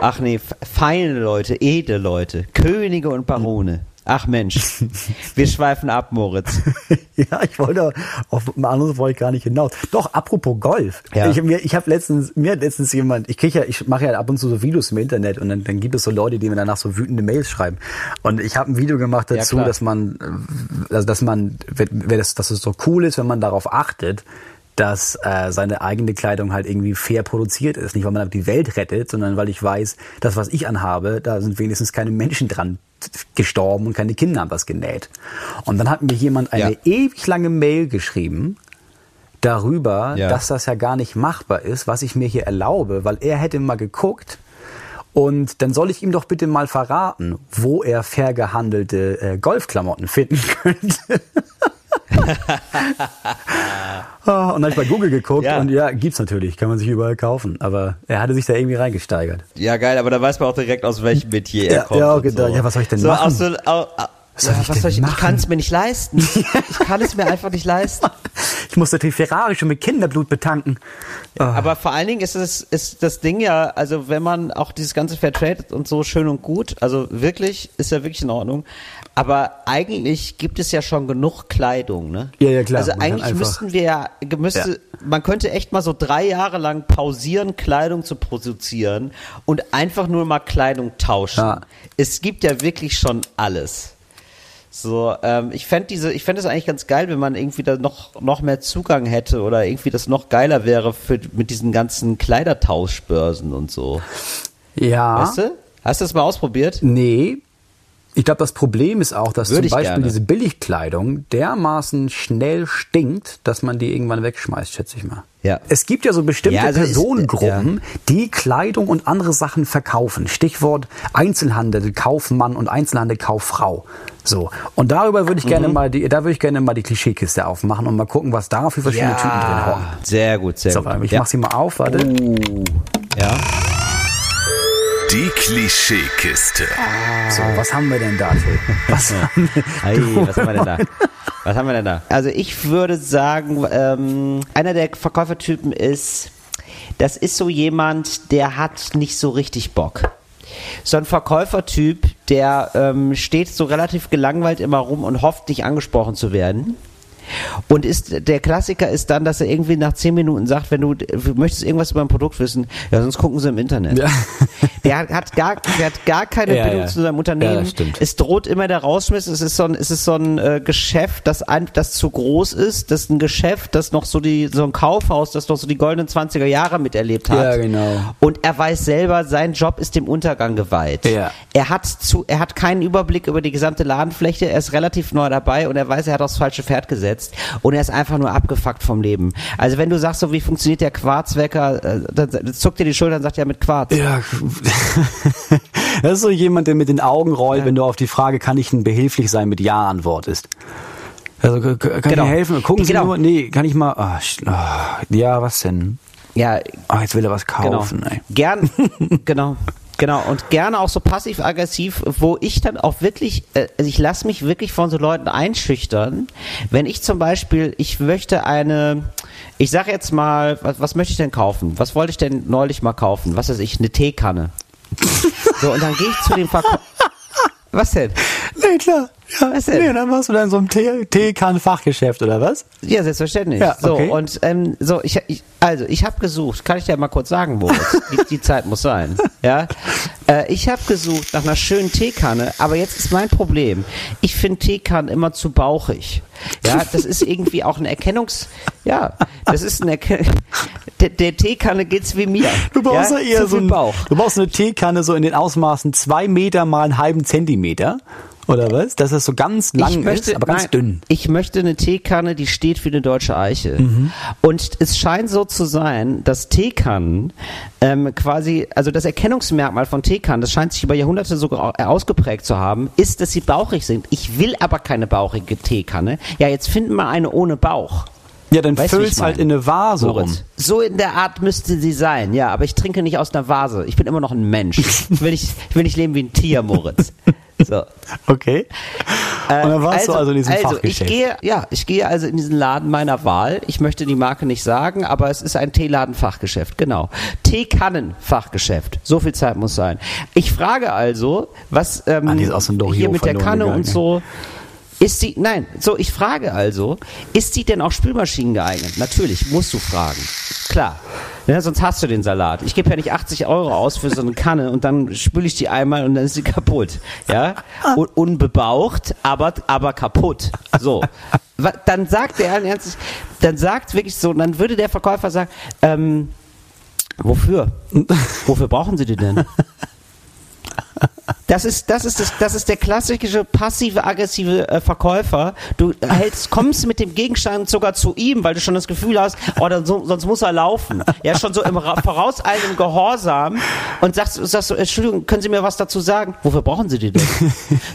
Ach nee, feine Leute, edle Leute, Könige und Barone. Ach Mensch, wir schweifen ab, Moritz. ja, ich wollte auf ein anderes wollte ich gar nicht hinaus. Doch, apropos Golf. Ja. Ich, mir, ich habe letztens, mir hat letztens jemand, ich krieg ja, ich mache ja ab und zu so Videos im Internet und dann, dann gibt es so Leute, die mir danach so wütende Mails schreiben. Und ich habe ein Video gemacht dazu, klar. dass man, also dass man, wenn, wenn das, dass es so cool ist, wenn man darauf achtet, dass äh, seine eigene Kleidung halt irgendwie fair produziert ist. Nicht, weil man die Welt rettet, sondern weil ich weiß, das, was ich anhabe, da sind wenigstens keine Menschen dran gestorben und keine Kinder haben was genäht. Und dann hat mir jemand eine Ja. ewig lange Mail geschrieben darüber, Ja. dass das ja gar nicht machbar ist, was ich mir hier erlaube, weil er hätte mal geguckt und dann soll ich ihm doch bitte mal verraten, wo er fair gehandelte äh, Golfklamotten finden könnte. Ah, und dann habe ich bei Google geguckt Ja. und ja, gibt's natürlich, kann man sich überall kaufen. Aber er hatte sich da irgendwie reingesteigert. Ja, geil, aber da weiß man auch direkt, aus welchem Metier er Ja, kommt. ja, und gedacht, ja, was soll ich denn so, machen? Aus so, au, au, Was soll ja, ich was denn soll ich, ich kann es mir nicht leisten. ich kann es mir einfach nicht leisten. Ich musste die Ferrari schon mit Kinderblut betanken. Ah. Aber vor allen Dingen ist es ist das Ding ja, also wenn man auch dieses ganze Fairtrade und so schön und gut, also wirklich ist ja wirklich in Ordnung. Aber eigentlich gibt es ja schon genug Kleidung, ne? Ja, ja, klar. Also eigentlich müssten wir ja, müsste, Ja. man könnte echt mal so drei Jahre lang pausieren, Kleidung zu produzieren und einfach nur mal Kleidung tauschen. Ja. Es gibt ja wirklich schon alles. So, ähm, ich fände diese, ich fände es eigentlich ganz geil, wenn man irgendwie da noch, noch mehr Zugang hätte oder irgendwie das noch geiler wäre für, mit diesen ganzen Kleidertauschbörsen und so. Ja. Weißt du? Hast du das mal ausprobiert? Nee. Ich glaube, das Problem ist auch, dass Würde zum Beispiel diese Billigkleidung dermaßen schnell stinkt, dass man die irgendwann wegschmeißt, schätze ich mal. Ja. Es gibt ja so bestimmte Ja, also ist- Personengruppen, die Kleidung und andere Sachen verkaufen. Stichwort Einzelhandel, Kaufmann und Einzelhandel, Kauffrau. So. Und darüber würde ich gerne Mhm. mal die, da würde ich gerne mal die Klischeekiste aufmachen und mal gucken, was da für verschiedene Typen drin hocken. Sehr gut, sehr So, gut. ich ja. mach sie mal auf, warte. ja. Die Klischeekiste. So, was haben wir denn da, Till? Was haben wir? Ei, was haben wir denn da? Was haben wir denn da? Also ich würde sagen, ähm, einer der Verkäufertypen ist, das ist so jemand, der hat nicht so richtig Bock. So ein Verkäufertyp, der ähm, steht so relativ gelangweilt immer rum und hofft, nicht angesprochen zu werden. Und ist, der Klassiker ist dann, dass er irgendwie nach zehn Minuten sagt, wenn du, du möchtest irgendwas über ein Produkt wissen, ja, sonst gucken sie im Internet. Ja. Der hat, hat gar, der hat gar keine Ja, Bindung ja. zu seinem Unternehmen. Ja. Es droht immer der Rausschmiss. Es ist so ein, es ist so ein äh, Geschäft, das ein, das zu groß ist. Das ist ein Geschäft, das noch so die, so ein Kaufhaus, das noch so die goldenen 20er Jahre miterlebt hat. Ja, genau. Und er weiß selber, sein Job ist dem Untergang geweiht. Ja. Er hat zu, er hat keinen Überblick über die gesamte Ladenfläche. Er ist relativ neu dabei und er weiß, er hat aufs falsche Pferd gesetzt. Und er ist einfach nur abgefuckt vom Leben. Also wenn du sagst, so wie funktioniert der Quarzwecker, äh, dann, zuckt dir die Schulter und sagt ja mit Quarz. Ja, das ist so jemand, der mit den Augen rollt, wenn du auf die Frage, kann ich Ihnen behilflich sein, mit Ja antwortest. Also kann Genau. ich helfen? Gucken Sie Genau. nur, nee, kann ich mal, ah, ja, was denn? Ja, Ah, jetzt will er was genau. kaufen, ey. Gern, genau. Genau, und gerne auch so passiv-aggressiv, wo ich dann auch wirklich, äh, also ich lasse mich wirklich von so Leuten einschüchtern, wenn ich zum Beispiel, ich möchte eine, ich sage jetzt mal, was, was möchte ich denn kaufen? Was wollte ich denn neulich mal kaufen? Was weiß ich, eine Teekanne. So, und dann gehe ich zu dem Verkäufer. Was denn? Nee, klar. Ja, Was denn? nee, dann warst du da in so einem Tee- Teekann-Fachgeschäft, oder was? Ja, selbstverständlich. Ja, so, okay. und ähm, so, ich, ich also ich habe gesucht, kann ich dir mal kurz sagen, Moritz, die, die Zeit muss sein. Ja, äh, ich habe gesucht nach einer schönen Teekanne, aber jetzt ist mein Problem. Ich finde Teekannen immer zu bauchig. Ja, das ist irgendwie auch ein Erkennungs, ja, das ist ein Erken der, der Teekanne geht's wie mir. Du brauchst ja, eher so viel ein, Bauch. Du brauchst eine Teekanne so in den Ausmaßen zwei Meter mal einen halben Zentimeter. Oder was? Dass das so ganz lang möchte, ist, aber ganz nein, dünn. Ich möchte eine Teekanne, die steht für eine deutsche Eiche. Mhm. Und es scheint so zu sein, dass Teekannen ähm, quasi, also das Erkennungsmerkmal von Teekannen, das scheint sich über Jahrhunderte sogar au- ausgeprägt zu haben, ist, dass sie bauchig sind. Ich will aber keine bauchige Teekanne. Ja, jetzt finden wir eine ohne Bauch. Ja, dann Weißt füllst halt meine? in eine Vase rum. Moritz. So in der Art müsste sie sein, ja, aber ich trinke nicht aus einer Vase. Ich bin immer noch ein Mensch. Ich will nicht, ich will nicht leben wie ein Tier, Moritz. So. Okay. Und dann warst du also in diesem also ich Fachgeschäft. gehe, ja, ich gehe also in diesen Laden meiner Wahl. Ich möchte die Marke nicht sagen, aber es ist ein Teeladen-Fachgeschäft, genau. Teekannen-Fachgeschäft. So viel Zeit muss sein. Ich frage also, was ähm, Ah, Dohio hier mit der Kanne gegangen. und so. Ist sie, nein, so, ich frage also, ist sie denn auch Spülmaschinen geeignet? Natürlich, musst du fragen. Klar. Ja, sonst hast du den Salat. Ich gebe ja nicht 80 Euro aus für so eine Kanne und dann spüle ich die einmal und dann ist sie kaputt. Ja? Un unbebaucht, aber, aber kaputt. So. Dann sagt der Ernstes, dann sagt wirklich so, dann würde der Verkäufer sagen, ähm, wofür? Wofür brauchen Sie die denn? Das ist, das ist, das, das ist der klassische passive, aggressive äh, Verkäufer. Du hältst, kommst mit dem Gegenstand sogar zu ihm, weil du schon das Gefühl hast, oh, dann so, sonst muss er laufen. Ja, schon so im Ra- vorauseilendem Gehorsam und sagst, sagst so, Entschuldigung, können Sie mir was dazu sagen? Wofür brauchen Sie die denn?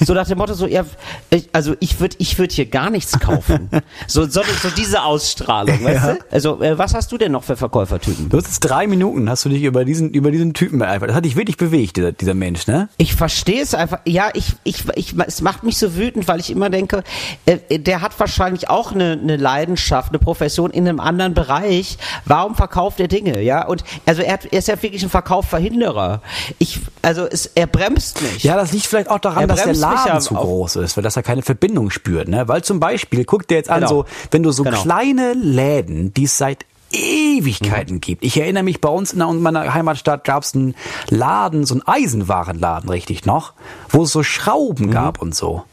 So nach dem Motto, so, ja, ich, also ich würde ich würd hier gar nichts kaufen. So, so, so diese Ausstrahlung, weißt Ja. du? Also, äh, was hast du denn noch für Verkäufertypen? Du hast jetzt drei Minuten, hast du dich über diesen, über diesen Typen beeifert. Das hat dich wirklich bewegt, dieser, dieser Mensch, ne? Ich verstehe es einfach. Ja, ich, ich, ich, es macht mich so wütend, weil ich immer denke, äh, der hat wahrscheinlich auch eine, eine Leidenschaft, eine Profession in einem anderen Bereich. Warum verkauft er Dinge? Ja, und also er, hat, er ist ja wirklich ein Verkaufverhinderer. Ich, also es, er bremst mich. Ja, das liegt vielleicht auch daran, dass der Laden zu groß ist, weil dass er keine Verbindung spürt, ne? Weil zum Beispiel, guck dir jetzt an, Genau. so, wenn du so Genau. kleine Läden, die es seit Mhm. Ewigkeiten gibt. Ich erinnere mich, bei uns in meiner Heimatstadt gab es einen Laden, so einen Eisenwarenladen, richtig noch, wo es so Schrauben gab und so.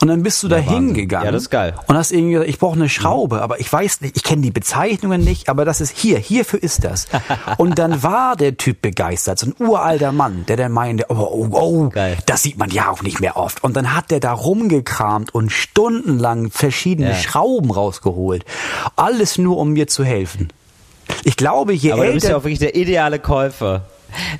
Und dann bist du da Mhm. Wahnsinn. hingegangen Ja, das ist geil. und hast irgendwie gesagt, ich brauche eine Schraube, aber ich weiß nicht, ich kenne die Bezeichnungen nicht, aber das ist hier, hierfür ist das. Und dann war der Typ begeistert, so ein uralter Mann, der dann meinte, oh, oh, oh Geil. das sieht man ja auch nicht mehr oft. Und dann hat der da rumgekramt und stundenlang verschiedene Ja. Schrauben rausgeholt. Alles nur, um mir zu helfen. Ich glaube, je aber du bist ja älter... auch wirklich der ideale Käufer.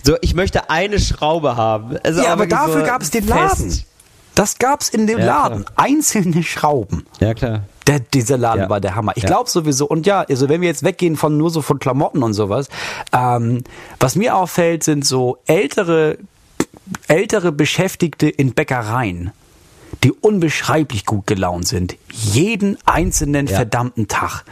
So, ich möchte eine Schraube haben. Also Ja, aber dafür so gab es den fest. Das gab's in dem Ja, klar. Laden. Einzelne Schrauben. Ja, klar. Der, dieser Laden Ja. war der Hammer. Ich Ja. glaube sowieso, und ja, also wenn wir jetzt weggehen von nur so von Klamotten und sowas, ähm, was mir auffällt, sind so ältere, ältere Beschäftigte in Bäckereien, die unbeschreiblich gut gelaunt sind. Jeden einzelnen verdammten Tag.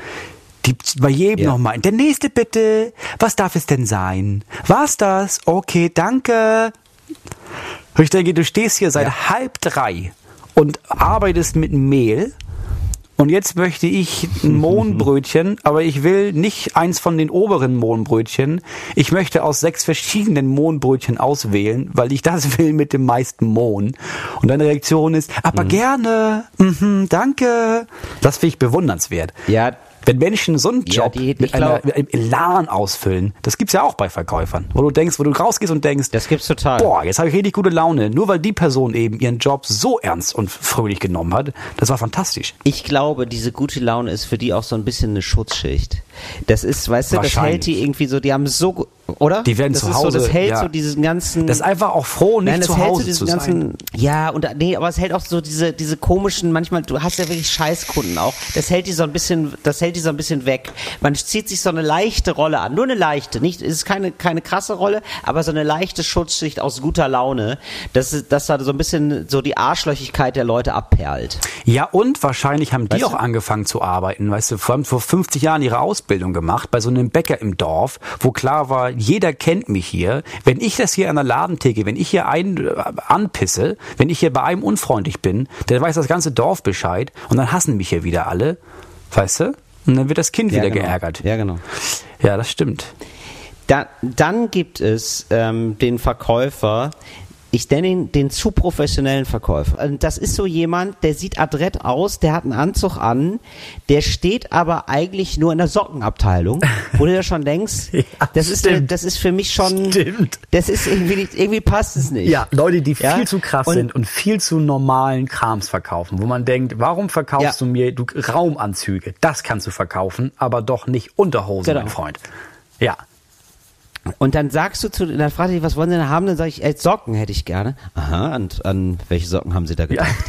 Die bei jedem Ja. nochmal. Der nächste bitte. Was darf es denn sein? War's das? Okay, danke. Und ich denke, du stehst hier seit halb drei und arbeitest mit Mehl Und jetzt möchte ich ein Mohnbrötchen, aber ich will nicht eins von den oberen Mohnbrötchen. Ich möchte aus sechs verschiedenen Mohnbrötchen auswählen, weil ich das will mit dem meisten Mohn. Und deine Reaktion ist, aber gerne, mhm, danke. Das finde ich bewundernswert. Ja, Wenn Menschen so einen Ja, Job die- ich mit, einer, mit einem Elan ausfüllen, das gibt's ja auch bei Verkäufern, wo du denkst, wo du rausgehst und denkst, das gibt's total. boah, jetzt habe ich richtig gute Laune, nur weil die Person eben ihren Job so ernst und fröhlich genommen hat. Das war fantastisch. Ich glaube, diese gute Laune ist für die auch so ein bisschen eine Schutzschicht. Das ist, weißt du, das hält die irgendwie so, die haben so, oder? Die werden das zu ist Hause, So, das hält ja. so diesen ganzen. Das ist einfach auch froh, nicht Nein, das zu hält so Hause diesen zu ganzen, sein. ja, und nee, aber es hält auch so diese, diese komischen, manchmal, du hast ja wirklich Scheißkunden auch, das hält die so ein bisschen, das hält die so ein bisschen weg. Man zieht sich so eine leichte Rolle an, nur eine leichte, nicht, es ist keine, keine krasse Rolle, aber so eine leichte Schutzschicht aus guter Laune, dass, dass da so ein bisschen so die Arschlöchigkeit der Leute abperlt. Ja, und wahrscheinlich haben die Weißt auch du? angefangen zu arbeiten, weißt du, vor, vor 50 Jahren ihre Ausbildung gemacht, bei so einem Bäcker im Dorf, wo klar war, jeder kennt mich hier. Wenn ich das hier an der Ladentheke, wenn ich hier einen äh, anpisse, wenn ich hier bei einem unfreundlich bin, dann weiß das ganze Dorf Bescheid und dann hassen mich hier wieder alle, weißt du? Und dann wird das Kind wieder genau. geärgert. Ja, genau. Ja, das stimmt. Da, dann gibt es ähm, den Verkäufer, ich nenne ihn den zu professionellen Verkäufer. Das ist so jemand, der sieht adrett aus, der hat einen Anzug an, der steht aber eigentlich nur in der Sockenabteilung, wo du ja schon denkst, Ja, das ist das ist für mich schon, Stimmt. das ist irgendwie nicht, irgendwie passt es nicht. Ja, Leute, die Ja? viel zu krass Und- sind und viel zu normalen Krams verkaufen, wo man denkt, warum verkaufst Ja. du mir du, Raumanzüge? Das kannst du verkaufen, aber doch nicht Unterhosen, Genau. mein Freund. Ja. Und dann sagst du zu, dann fragt er dich, was wollen Sie denn haben? Dann sage ich, ey, Socken hätte ich gerne. Aha, und an welche Socken haben Sie da gedacht?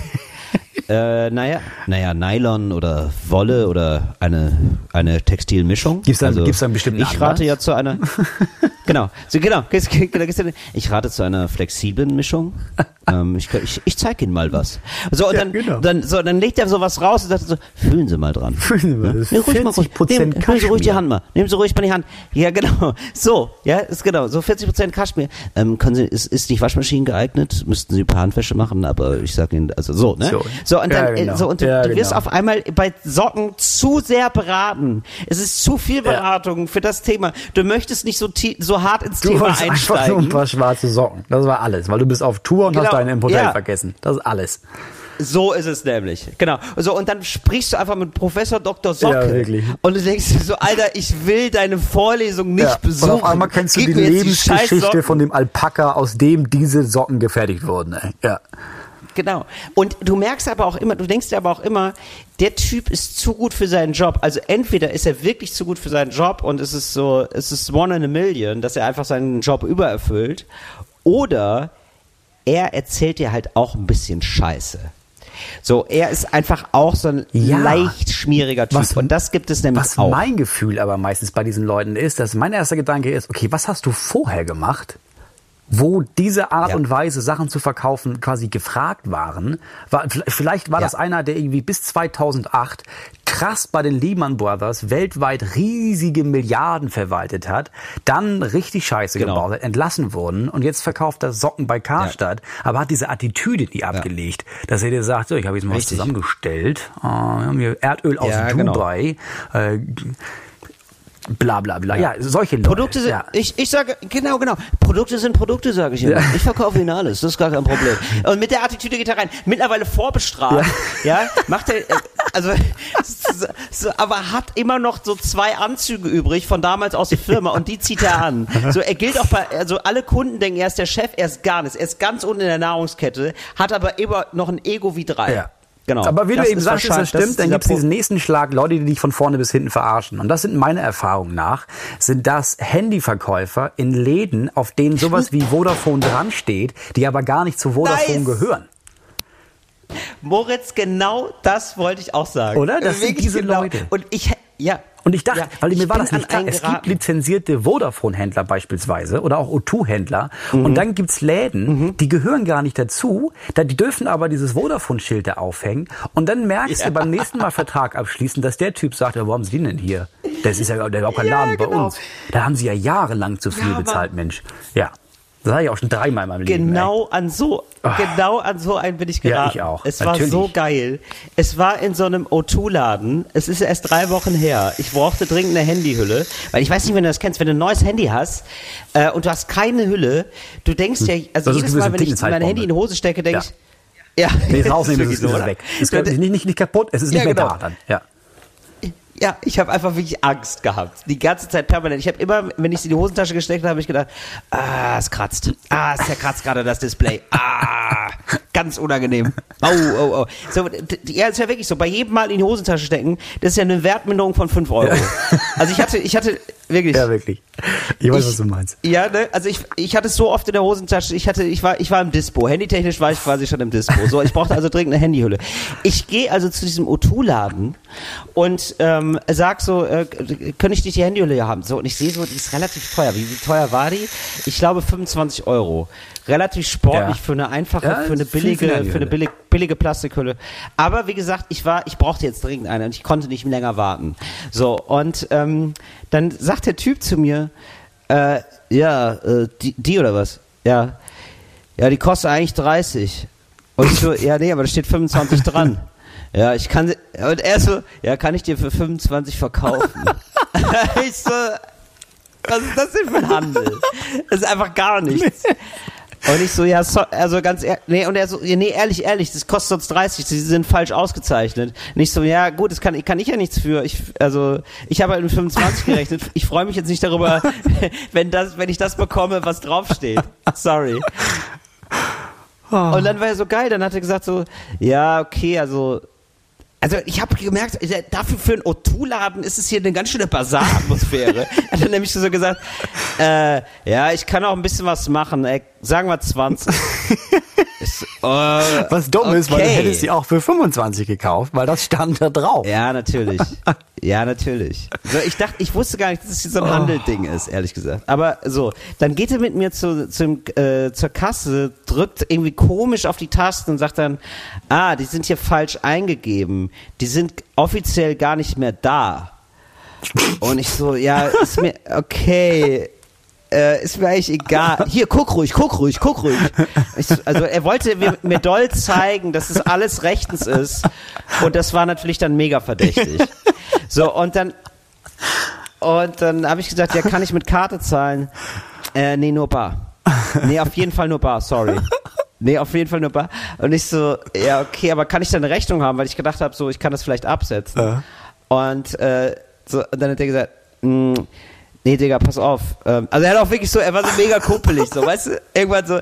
Äh, naja, naja, Nylon oder Wolle oder eine, eine Textilmischung. Gibt's da- gibt's da einen bestimmten Ich rate Anlass? ja zu einer, genau, so, genau, gibt's- genau, gibt's ich rate zu einer flexiblen Mischung. ähm, ich ich, ich zeige Ihnen mal was. So, und Ja, dann, genau. dann, so, dann legt er sowas raus und sagt so, fühlen Sie mal dran. Fühlen Sie mal, das ist Nee, ruhig mal ruhig. 40% Nehmen, nehmen Sie ruhig die. Hand mal. Nehmen Sie ruhig mal die Hand. Ja, genau. So, ja, ist genau. So 40% Kaschmir. Ähm, können Sie, ist, ist die Waschmaschine geeignet? Müssten Sie ein paar Handwäsche machen, aber ich sag Ihnen, also so, ne? So. So, und Ja, dann, genau. äh, so, und du, Ja, du wirst genau. auf einmal bei Socken zu sehr beraten. Es ist zu viel Beratung für das Thema. Du möchtest nicht so, so hart ins Du Thema wolltest einfach nur ein einsteigen. paar schwarze Socken. Das war alles, weil du bist auf Tour und Genau. hast deinen im Hotel Ja. vergessen. Das ist alles. So ist es nämlich. Genau. So, und dann sprichst du einfach mit Professor Dr. Socke. Ja, wirklich. Und du denkst dir so, Alter, ich will deine Vorlesung nicht Ja. besuchen. Und auf einmal kennst du Gib die Lebensgeschichte von dem Alpaka, aus dem diese Socken gefertigt wurden. Ey. Ja. Genau. Und du merkst aber auch immer, du denkst dir aber auch immer, der Typ ist zu gut für seinen Job. Also entweder ist er wirklich zu gut für seinen Job und es ist so, es ist one in a million, dass er einfach seinen Job übererfüllt, oder er erzählt dir halt auch ein bisschen Scheiße. So, er ist einfach auch so ein Ja. leicht schmieriger Typ. Was- und das gibt es nämlich Was auch. mein Gefühl aber meistens bei diesen Leuten ist, dass mein erster Gedanke ist, okay, was hast du vorher gemacht, wo diese Art Ja. und Weise, Sachen zu verkaufen, quasi gefragt waren? War, vielleicht war Ja. das einer, der irgendwie bis 2008 krass bei den Lehman Brothers weltweit riesige Milliarden verwaltet hat, dann richtig Scheiße Genau. gebaut hat, entlassen wurden und jetzt verkauft er Socken bei Karstadt, aber hat diese Attitüde nie abgelegt, dass er dir sagt, so, ich habe jetzt mal Richtig. was zusammengestellt, äh, wir haben hier Erdöl aus Ja, genau. Dubai, äh, bla bla bla. Ja, solche Leute. Produkte sind, ja. ich, ich sage, genau, genau. Produkte sind Produkte, sage ich immer. Ich verkaufe ihnen alles, das ist gar kein Problem. Und mit der Attitüde geht er rein. Mittlerweile vorbestraft, ja, macht er, äh, also, so, so, aber hat immer noch so zwei Anzüge übrig von damals aus der Firma und die zieht er an. So, er gilt auch bei, also alle Kunden denken, er ist der Chef, er ist gar nichts. Er ist ganz unten in der Nahrungskette, hat aber immer noch ein Ego wie drei. Ja. Genau. Aber wie Das du eben sagst, das stimmt, ist dann gibt es diesen nächsten Schlag, Leute, die dich von vorne bis hinten verarschen. Und das sind meine Erfahrungen nach, sind das Handyverkäufer in Läden, auf denen sowas wie Vodafone dran steht, die aber gar nicht zu Vodafone Nice. gehören. Moritz, genau das wollte ich auch sagen. Oder? Das sind Wirklich diese genau. Leute. Und ich, ja. Und ich dachte, Ja, weil mir war das nicht klar, es gibt lizenzierte Vodafone-Händler beispielsweise oder auch O2-Händler Mhm. und dann gibt's Läden, die gehören gar nicht dazu, da, die dürfen aber dieses Vodafone-Schild da aufhängen und dann merkst du beim nächsten Mal Vertrag abschließen, dass der Typ sagt, ja, wo haben Sie den denn hier? Das ist ja auch kein Ja, Laden bei genau. uns. Da haben Sie ja jahrelang zu viel Ja, bezahlt, Mensch. Ja. Das habe ich auch schon dreimal in meinem Leben. Genau an so, genau an so einen bin ich Ja, geraten. ich auch. Es Natürlich. war so geil. Es war in so einem O2-Laden. Es ist erst drei Wochen her. Ich brauchte dringend eine Handyhülle. Weil ich weiß nicht, wenn du das kennst, wenn du ein neues Handy hast äh, und du hast keine Hülle, du denkst ja, also Das jedes Mal, wenn ich mein. Handy in die Hose stecke, denke Ja. ich, ja, Nee, es rausnehmen, ist es weg. Es ist nicht, nicht, nicht kaputt, es ist nicht Ja, mehr genau. da dann. Ja. Ja, ich habe einfach wirklich Angst gehabt. Die ganze Zeit permanent. Ich habe immer, wenn ich sie in die Hosentasche gesteckt habe, habe ich gedacht, ah, es kratzt. Ah, es zerkratzt gerade das Display. Ah, ganz unangenehm. Oh, oh, oh. So, ja, ist ja wirklich so. Bei jedem Mal in die Hosentasche stecken, das ist ja eine Wertminderung von 5 Euro. Also ich hatte, ich hatte wirklich. ja, wirklich. Ich weiß, Ich- was du meinst. Ja, ne? Also ich, ich hatte es so oft in der Hosentasche, ich hatte, ich war, ich war im Dispo. Handytechnisch war ich quasi schon im Dispo. So, ich brauchte also dringend eine Handyhülle. Ich gehe also zu diesem O2-Laden und ähm, sag so, äh, könnte ich nicht die Handyhülle hier haben? So, und ich sehe so, die ist relativ teuer. Wie, wie teuer war die? Ich glaube 25 Euro. Relativ sportlich Ja. für eine einfache, Ja, für eine für billige, für eine billig, billige Plastikhülle. Aber wie gesagt, ich war, ich brauchte jetzt dringend eine und ich konnte nicht länger warten. So, und ähm, dann sagt der Typ zu mir, äh, ja, äh, die, die oder was? Ja. Ja, die kostet eigentlich 30. Und ich so, ja, nee, aber da steht 25 dran. Ja, ich kann sie, und er so, ja, kann ich dir für 25 verkaufen? ich so, was ist das denn für ein Handel? Das ist einfach gar nichts. Und ich so, ja, so, also ganz ehrlich, nee, und er so, nee, ehrlich, ehrlich, das kostet sonst 30, sie sind falsch ausgezeichnet. Und ich so, ja, gut, das kann, kann ich ja nichts für. Ich, also, ich habe halt mit 25 gerechnet. Ich freue mich jetzt nicht darüber, wenn das, wenn ich das bekomme, was draufsteht. Sorry. Und dann war er so geil, dann hat er gesagt so, ja, okay, also, also ich habe gemerkt, äh, dafür für einen O2-Laden ist es hier eine ganz schöne Bazar-Atmosphäre. er hat dann nämlich so gesagt, äh, ja, ich kann auch ein bisschen was machen, ey, sagen wir 20. So, äh, Was dumm ist, weil du okay. hättest sie auch für 25 gekauft, weil das stand da drauf. Ja, natürlich. Ja, natürlich. So, ich dachte, ich wusste gar nicht, dass es hier so Oh. ein Handelding ist, ehrlich gesagt. Aber so, dann geht er mit mir zu, zum, äh, zur Kasse, drückt irgendwie komisch auf die Tasten und sagt dann, ah, die sind hier falsch eingegeben. Die sind offiziell gar nicht mehr da. Und ich so, ja, ist mir, okay, äh, ist mir eigentlich egal. Hier, guck ruhig, guck ruhig, guck ruhig. Ich, so- also er wollte mir, mir doll zeigen, dass es alles rechtens ist. Und das war natürlich dann mega verdächtig. So, und dann, und dann habe ich gesagt, ja, kann ich mit Karte zahlen? Äh, nee, nur bar. Nee, auf jeden Fall nur bar, sorry. Nee, auf jeden Fall nur bar. Und ich so, ja, okay, aber kann ich da eine Rechnung haben? Weil ich gedacht habe, so, ich kann das vielleicht absetzen. Und, äh, so, und dann hat er gesagt, mh, nee, Digga, pass auf. Ähm, also er hat auch wirklich so, er war so mega kumpelig, so, weißt du? Irgendwann so,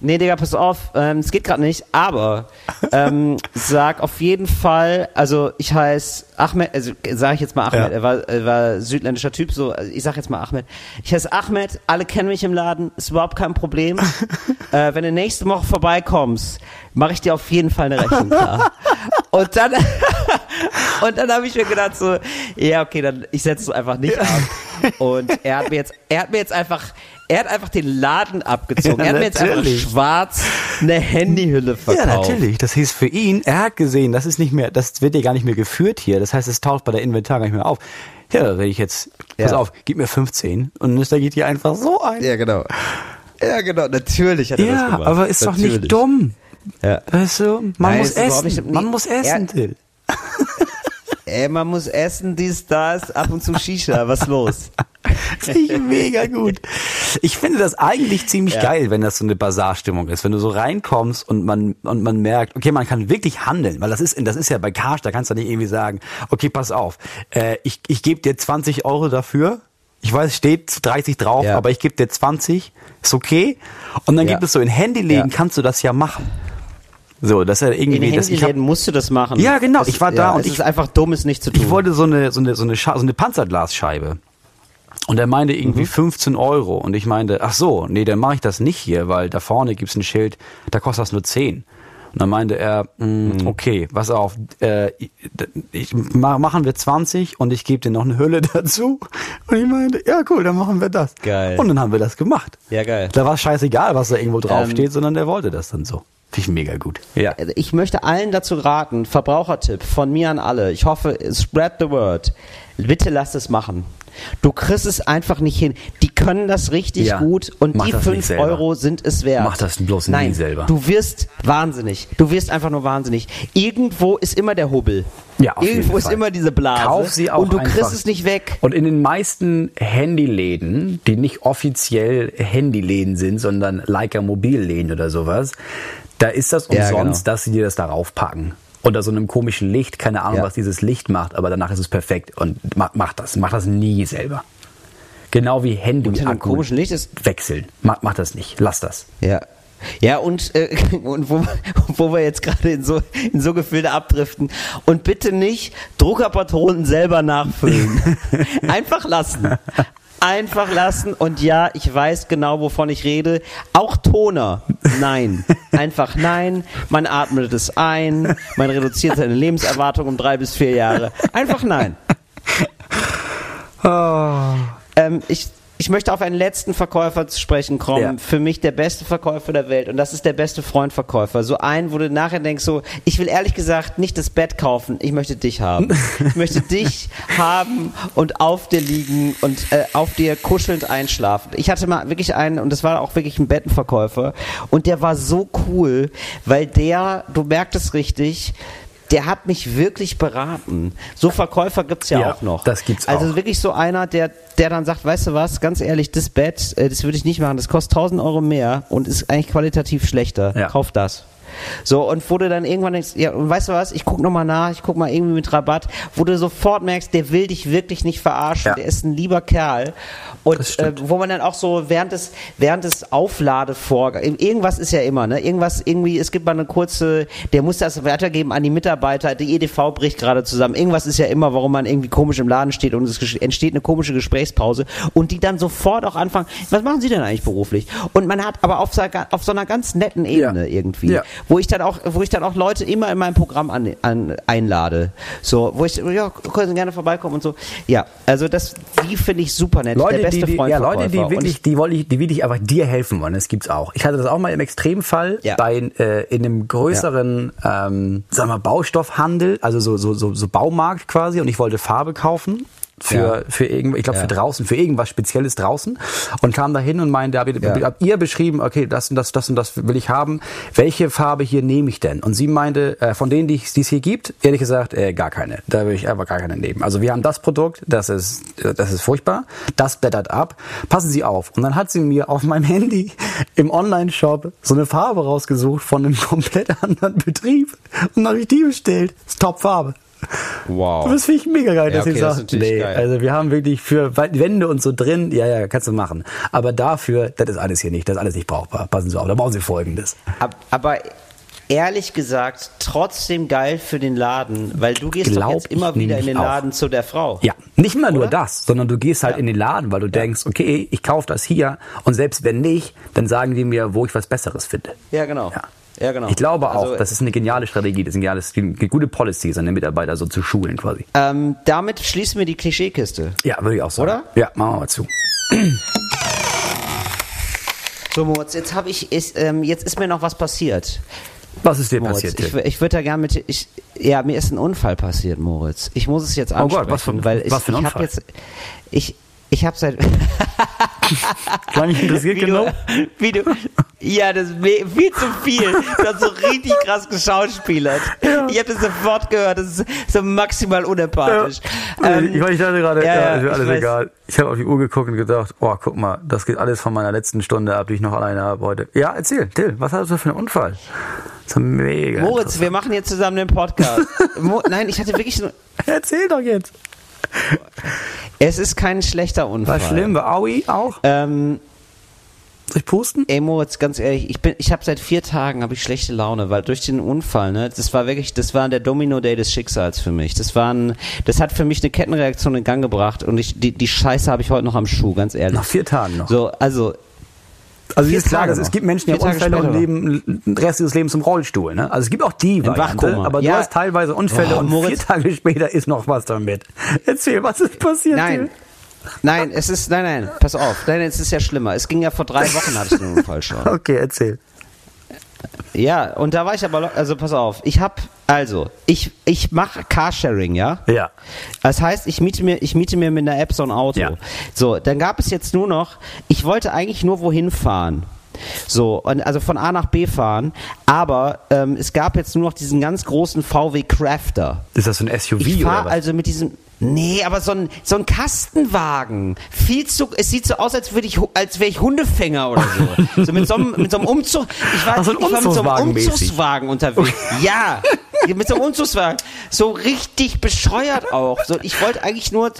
nee, Digga, pass auf, ähm, es geht gerade nicht, aber ähm, sag auf jeden Fall, also ich heiße Ahmed, also sage ich jetzt mal Ahmed, Ja. er, war, er war südländischer Typ, so, also ich sag jetzt mal Ahmed. Ich heiße Ahmed, alle kennen mich im Laden, ist überhaupt kein Problem. äh, wenn du nächste Woche vorbeikommst, mache ich dir auf jeden Fall eine Rechnung klar. Und dann, und dann habe ich mir gedacht so, ja okay, dann ich setze es einfach nicht ab. Und er hat mir jetzt, er hat mir jetzt einfach, er hat einfach den Laden abgezogen. Ja, er hat mir jetzt einfach natürlich. schwarz eine Handyhülle verkauft. Ja, natürlich. Das hieß für ihn, er hat gesehen, das ist nicht mehr, das wird dir gar nicht mehr geführt hier. Das heißt, es taucht bei der Inventar gar nicht mehr auf. Ja, wenn ich jetzt, pass Ja. auf, gib mir 15 und da geht hier einfach so ein. Ja, genau. Ja, genau, natürlich hat er das Ja, gemacht. aber ist doch Natürlich. nicht dumm. Ja. Weißt du, man Nein, muss essen. nicht- man muss essen, Till. Ey, man muss essen, dies, das, ab und zu Shisha, was los? Finde ich mega gut. Ich finde das eigentlich ziemlich Ja. geil, wenn das so eine Bazarstimmung ist. Wenn du so reinkommst und man, und man merkt, okay, man kann wirklich handeln, weil das ist, das ist ja bei Karsch, da kannst du nicht irgendwie sagen, okay, pass auf, äh, ich, ich gebe dir 20 Euro dafür. Ich weiß, es steht 30 drauf, Ja. aber ich gebe dir 20, ist okay. Und dann Ja. gibt es so in Handyläden, Ja. kannst du das ja machen. So, das ist ja In irgendwie, das, ich hab, musst du das machen. Ja, genau, Das, ich war da ja, und es ich- ist einfach dumm, es nicht zu tun. ich wollte so eine, so eine, so eine, Scha so eine Panzerglasscheibe. Und er meinte irgendwie 15 Euro. Und ich meinte, ach so, nee, dann mache ich das nicht hier, weil da vorne gibt's ein Schild, da kostet das nur 10. Und dann meinte er, mh, okay, pass auf, äh, ich, ma- machen wir 20 und ich gebe dir noch eine Hülle dazu. Und ich meinte, ja cool, dann machen wir das. Geil. Und dann haben wir das gemacht. Ja, geil. Da war es scheißegal, was da irgendwo draufsteht, Ähm, sondern der wollte das dann so. Finde ich mega gut. Ja. Ich möchte allen dazu raten, Verbrauchertipp von mir an alle. Ich hoffe, spread the word. Bitte lasst es machen. Du kriegst es einfach nicht hin. Die können das richtig Ja. gut und Mach die das nicht 5 selber. Euro sind es wert. Mach das bloß nie Nein, selber. Du wirst wahnsinnig. Du wirst einfach nur wahnsinnig. Irgendwo ist immer der Hubbel. Ja, auf Irgendwo jeden ist immer diese Blase. Kauf sie auch und du einfach. kriegst es nicht weg. Und in den meisten Handyläden, die nicht offiziell Handyläden sind, sondern Leica Mobilläden oder sowas, da ist das Ja, umsonst, genau. dass sie dir das darauf packen. Unter so einem komischen Licht, keine Ahnung, Ja. was dieses Licht macht, aber danach ist es perfekt. Und mach, mach das, mach das nie selber. Genau wie Handy Unter einem komischen Licht ist wechseln. Mach, mach das nicht, lass das. Ja. Ja, und, äh, und wo, wo wir jetzt gerade in so, in so Gefilde abdriften. Und bitte nicht Druckerpatronen selber nachfüllen. Einfach lassen. Einfach lassen. Und ja, ich weiß genau, wovon ich rede. Auch Toner. Nein. Einfach nein. Man atmet es ein. Man reduziert seine Lebenserwartung um drei bis vier Jahre. Einfach nein. Ähm, ich, ich möchte auf einen letzten Verkäufer zu sprechen kommen. Ja. Für mich der beste Verkäufer der Welt. Und das ist der beste Freundverkäufer. So einen, wo du nachher denkst, so, ich will ehrlich gesagt nicht das Bett kaufen, ich möchte dich haben. ich möchte dich haben und auf dir liegen und äh, auf dir kuschelnd einschlafen. Ich hatte mal wirklich einen, und das war auch wirklich ein Bettenverkäufer, und der war so cool, weil der, du merkst es richtig, der hat mich wirklich beraten. So Verkäufer gibt's ja, Ja, auch noch. das gibt's also auch. wirklich so einer, der, der dann sagt, weißt du was, ganz ehrlich, das Bett, äh, das würde ich nicht machen, das kostet 1000 Euro mehr und ist eigentlich qualitativ schlechter. Ja. Kauf das. So, und wo du dann irgendwann denkst, ja, weißt du was, ich guck noch mal nach, ich guck mal irgendwie mit Rabatt, wo du sofort merkst, der will dich wirklich nicht verarschen, Ja. der ist ein lieber Kerl. Und äh, wo man dann auch so während des, während des Aufladevorgangs, irgendwas ist ja immer, ne? Irgendwas, irgendwie, es gibt mal eine kurze, der muss das weitergeben an die Mitarbeiter, die EDV bricht gerade zusammen. Irgendwas ist ja immer, warum man irgendwie komisch im Laden steht und es entsteht eine komische Gesprächspause und die dann sofort auch anfangen, was machen Sie denn eigentlich beruflich? Und man hat aber auf, so- auf so einer ganz netten Ebene Ja. irgendwie, Ja. Wo ich dann auch, wo ich dann auch Leute immer in mein Programm an, an, einlade. So, wo ich, ja, können Sie gerne vorbeikommen und so. Ja, also das, die finde ich super nett. Leute, der beste die, die, Freund ja, Leute, die wirklich, die, wollen, die wirklich einfach dir helfen wollen, das gibt's auch. Ich hatte das auch mal im Extremfall Ja. bei äh, in einem größeren, ähm, sagen wir, Baustoffhandel, also so, so, so, so Baumarkt quasi, und ich wollte Farbe kaufen. Für, Ja. für irgend, ich glaube Ja. für draußen, für irgendwas Spezielles draußen und kam da hin und meinte, habt ihr, habt ihr beschrieben, okay, das und das, das und das will ich haben. Welche Farbe hier nehme ich denn? Und sie meinte, äh, von denen, die es hier gibt, ehrlich gesagt, äh, gar keine. Da will ich einfach gar keine nehmen. Also wir haben das Produkt, das ist, äh, das ist furchtbar, das blättert ab. Passen Sie auf. Und dann hat sie mir auf meinem Handy im Online-Shop so eine Farbe rausgesucht von einem komplett anderen Betrieb. Und dann habe ich die bestellt. Das ist Top-Farbe. Wow. Das finde ich mega geil, Ja, dass okay, ich das sage, ist natürlich nee, geil. also wir haben wirklich für Wände und so drin, ja, ja, kannst du machen. Aber dafür, das ist alles hier nicht, das ist alles nicht brauchbar. Passen Sie auf, da brauchen Sie Folgendes. Ab- Aber ehrlich gesagt, trotzdem geil für den Laden, weil du gehst Glaub doch jetzt immer wieder in den auch. Laden zu der Frau. Ja, nicht mal nur das, sondern du gehst halt Ja. in den Laden, weil du denkst, okay, ich kaufe das hier und selbst wenn nicht, dann sagen die mir, wo ich was Besseres finde. Ja, genau. Ja. Ja, genau. Ich glaube auch, Also, das ist eine geniale Strategie, das ist ein geniales, eine gute Policy, seine Mitarbeiter so zu schulen quasi. Ähm, damit schließen wir die Klischeekiste. Ja, würde ich auch sagen. Oder? Ja, machen wir mal zu. So, Moritz, jetzt habe ich, ist, ähm, jetzt ist mir noch was passiert. Was ist dir Moritz, passiert? ich, ich würde da gerne mit, ich, ja, mir ist ein Unfall passiert, Moritz. Ich muss es jetzt Oh ansprechen, Gott, was für ein- weil ich, was für ein ich Unfall? habe jetzt, ich, ich habe seit, Klang ich interessiert wie genug? du, wie du, ja, das ist viel zu viel. Du hast so richtig krass geschauspielert. Ich habe das sofort gehört. Das ist so maximal unempathisch. Ähm, ich, ich dachte gerade, ja, ja, ja, ist mir ich alles weiß. egal. Ich habe auf die Uhr geguckt und gedacht, oh, guck mal, das geht alles von meiner letzten Stunde ab, die ich noch alleine habe heute. Ja, erzähl, Till, was hattest du für einen Unfall? Ist mega. Moritz, wir machen jetzt zusammen den Podcast. Mo Nein, ich hatte wirklich nur, Erzähl doch jetzt. Es ist kein schlechter Unfall. War schlimm, war Aui auch? Ähm, Soll ich pusten? Ey Moritz, ganz ehrlich, ich bin, ich habe seit vier Tagen habe ich schlechte Laune, weil durch den Unfall, ne, das war wirklich, das war der Domino Day des Schicksals für mich. Das war ein, das hat für mich eine Kettenreaktion in Gang gebracht und ich, die, die Scheiße habe ich heute noch am Schuh, ganz ehrlich. Nach vier Tagen noch. So, also also ist klar, es gibt Menschen, die haben Unfälle und leben den Rest ihres Lebens im Rollstuhl. Ne? Also es gibt auch die Variante, aber du Ja. hast teilweise Unfälle Oh, und Moritz. vier Tage später ist noch was damit. Erzähl, was ist passiert? nein. Nein, es ist, nein, nein, pass auf. Nein, es ist ja schlimmer. Es ging ja vor drei Wochen, hatte ich den Unfall schon. Okay, erzähl. Ja, und da war ich aber, also pass auf, ich hab, Also, ich, ich mache Carsharing, ja? Ja. Das heißt, ich miete mir, ich miete mir mit einer App so ein Auto. Ja. So, dann gab es jetzt nur noch, ich wollte eigentlich nur wohin fahren. So, und also von A nach B fahren, aber ähm, es gab jetzt nur noch diesen ganz großen VW Crafter. Ist das so ein SUV Ich oder fahre was? also mit diesem. Nee, aber so ein, so ein Kastenwagen. Viel zu, es sieht so aus, als würde ich, als wäre ich Hundefänger oder so. So mit so einem, mit so einem Umzug. Ich war, Ach, so ein ich war mit so einem. Umzugswagen unterwegs. Ja. Mit so einem Umzugswagen. So richtig bescheuert auch. So, ich wollte eigentlich nur,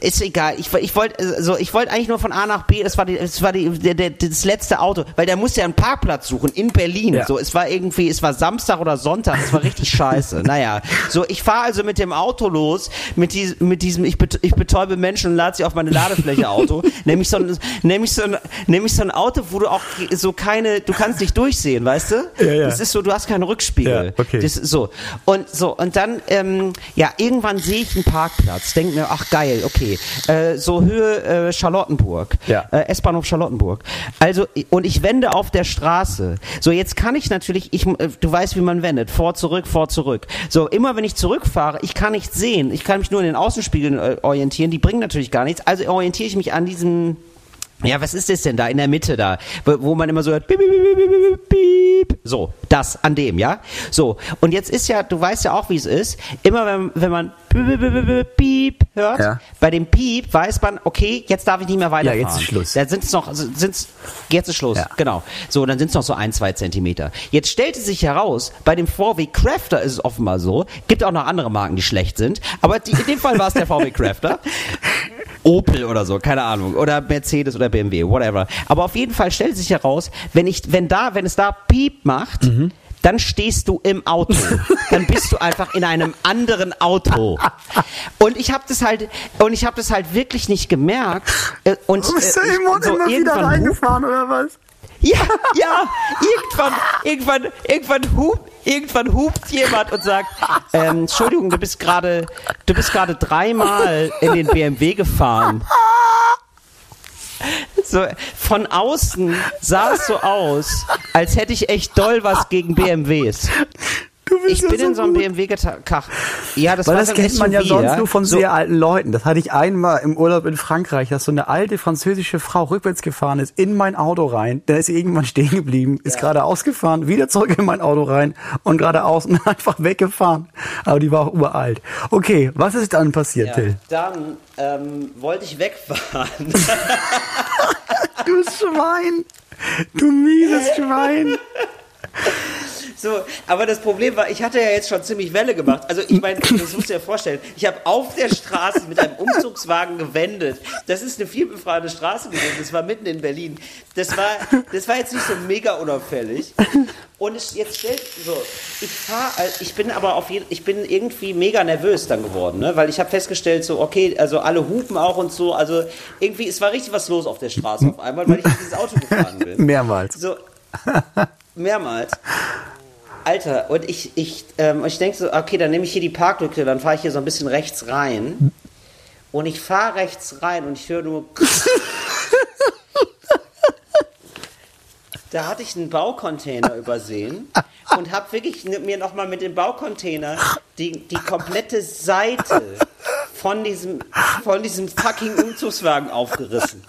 ist egal. Ich, ich wollte, so, ich wollte eigentlich nur von A nach B. Es war die, es war die, der, der, das letzte Auto, weil der musste ja einen Parkplatz suchen in Berlin. Ja. So, es war irgendwie, es war Samstag oder Sonntag. Es war richtig scheiße. Naja, so, ich fahre also mit dem Auto los, mit, dies, mit diesem, ich, bet, ich betäube Menschen und lade sie auf meine Ladefläche Auto. nämlich so ein, nämlich so ein, nämlich so ein Auto, wo du auch so keine, du kannst nicht durchsehen, weißt du? Ja, ja. Das ist so, du hast keinen Rückspiegel. Ja, okay. Das so. Und so, und dann, ähm, ja, irgendwann sehe ich einen Parkplatz, denke mir, ach geil, okay. Äh, so Höhe äh, Charlottenburg. Ja. Äh, S-Bahnhof Charlottenburg. Also, und ich wende auf der Straße. So, jetzt kann ich natürlich, ich, äh, du weißt, wie man wendet. Vor, zurück, vor, zurück. So, immer wenn ich zurückfahre, ich kann nichts sehen. Ich kann mich nur in den Außenspiegeln äh, orientieren. Die bringen natürlich gar nichts. Also orientiere ich mich an diesem, ja, was ist das denn da in der Mitte da, wo, wo man immer so hört, piep, piep, piep, so, das an dem, ja? So, und jetzt ist ja, du weißt ja auch, wie es ist, immer wenn, wenn man piep, hört, Ja. bei dem Piep weiß man, okay, jetzt darf ich nicht mehr weiterfahren. jetzt ist Schluss. Da sind es noch, also sind's, jetzt ist Schluss, Ja. genau. So, dann sind es noch so ein, zwei Zentimeter. Jetzt stellte sich heraus, bei dem VW Crafter ist es offenbar so, gibt auch noch andere Marken, die schlecht sind, aber die, in dem Fall war es der VW Crafter. Opel oder so, keine Ahnung, oder Mercedes oder BMW, whatever. Aber auf jeden Fall stellt sich heraus, wenn ich, wenn da, wenn es da Piep macht, Mhm. dann stehst du im Auto. dann bist du einfach in einem anderen Auto. Und ich habe das halt, und ich habe das halt wirklich nicht gemerkt. äh, Und Du bist äh, ja ich- immer, so immer wieder reingefahren, oder was? ja, ja, irgendwann, irgendwann, irgendwann hupt, irgendwann hupt jemand und sagt, ähm, Entschuldigung, du bist gerade, du bist gerade dreimal in den BMW gefahren. So, von außen sah es so aus, als hätte ich echt doll was gegen BMWs. Du bist Ich ja bin so in so einem gut. BMW gekach. Ja, das Weil war das kennt man ja sonst nur von So, sehr alten Leuten. Das hatte ich einmal im Urlaub in Frankreich, dass so eine alte französische Frau rückwärts gefahren ist in mein Auto rein. Dann ist sie irgendwann stehen geblieben, ist geradeaus gefahren, wieder zurück in mein Auto rein und geradeaus und einfach weggefahren. Aber die war auch uralt. Okay, was ist dann passiert, Ja, Till? dann ähm, wollte ich wegfahren. Du Schwein! Du mieses Schwein! So, aber das Problem war, ich hatte ja jetzt schon ziemlich Welle gemacht. Also ich meine, das musst du dir vorstellen. Ich habe auf der Straße mit einem Umzugswagen gewendet. Das ist eine vielbefahrene Straße gewesen. Das war mitten in Berlin. Das war, das war jetzt nicht so mega unauffällig. Und es, jetzt stellt so, ich fahre, ich bin aber auf jeden, ich bin irgendwie mega nervös dann geworden, ne? Weil ich habe festgestellt, so okay, also alle hupen auch und so. Also irgendwie, es war richtig was los auf der Straße auf einmal, weil ich in dieses Auto gefahren bin. Mehrmals. So, mehrmals. Alter, und ich, ich, ähm, ich denke so, okay, dann nehme ich hier die Parklücke, dann fahre ich hier so ein bisschen rechts rein. Und ich fahre rechts rein und ich höre nur. da hatte ich einen Baucontainer übersehen und habe wirklich mir nochmal mit dem Baucontainer die, die komplette Seite von diesem, von diesem fucking Umzugswagen aufgerissen.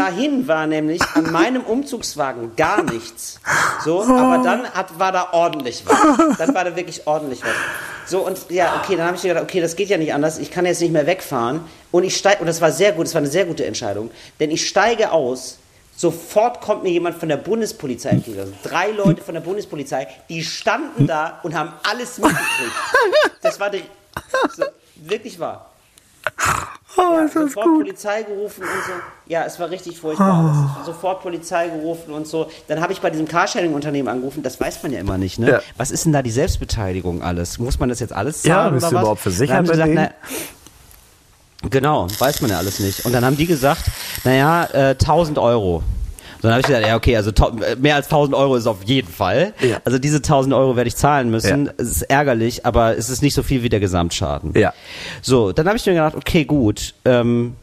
Dahin war nämlich an meinem Umzugswagen gar nichts. So, aber dann hat, war da ordentlich was. Dann war da wirklich ordentlich was. So, und ja, okay, dann habe ich gedacht, okay, das geht ja nicht anders. Ich kann jetzt nicht mehr wegfahren. Und ich steige, und das war sehr gut, das war eine sehr gute Entscheidung. Denn ich steige aus, sofort kommt mir jemand von der Bundespolizei entgegen. Also drei Leute von der Bundespolizei, die standen da und haben alles mitgekriegt. Das war die, so, wirklich wahr. Oh, Ja, ist das sofort gut. Polizei gerufen und so. Ja, es war richtig furchtbar. Das- Sofort Polizei gerufen und so. Dann habe ich bei diesem Carsharing-Unternehmen angerufen. Das weiß man ja immer nicht, ne? Ja. Was ist denn da die Selbstbeteiligung alles? Muss man das jetzt alles Ja, zahlen bist oder du was? überhaupt versichert gesagt, na, Genau, weiß man ja alles nicht. Und dann haben die gesagt, naja, äh, 1000 Euro. Dann habe ich gesagt, ja, okay, also mehr als 1000 Euro ist auf jeden Fall. Ja. Also diese 1000 Euro werde ich zahlen müssen. Ja. Es ist ärgerlich, aber es ist nicht so viel wie der Gesamtschaden. Ja. So, dann habe ich mir gedacht, okay, gut. Ähm,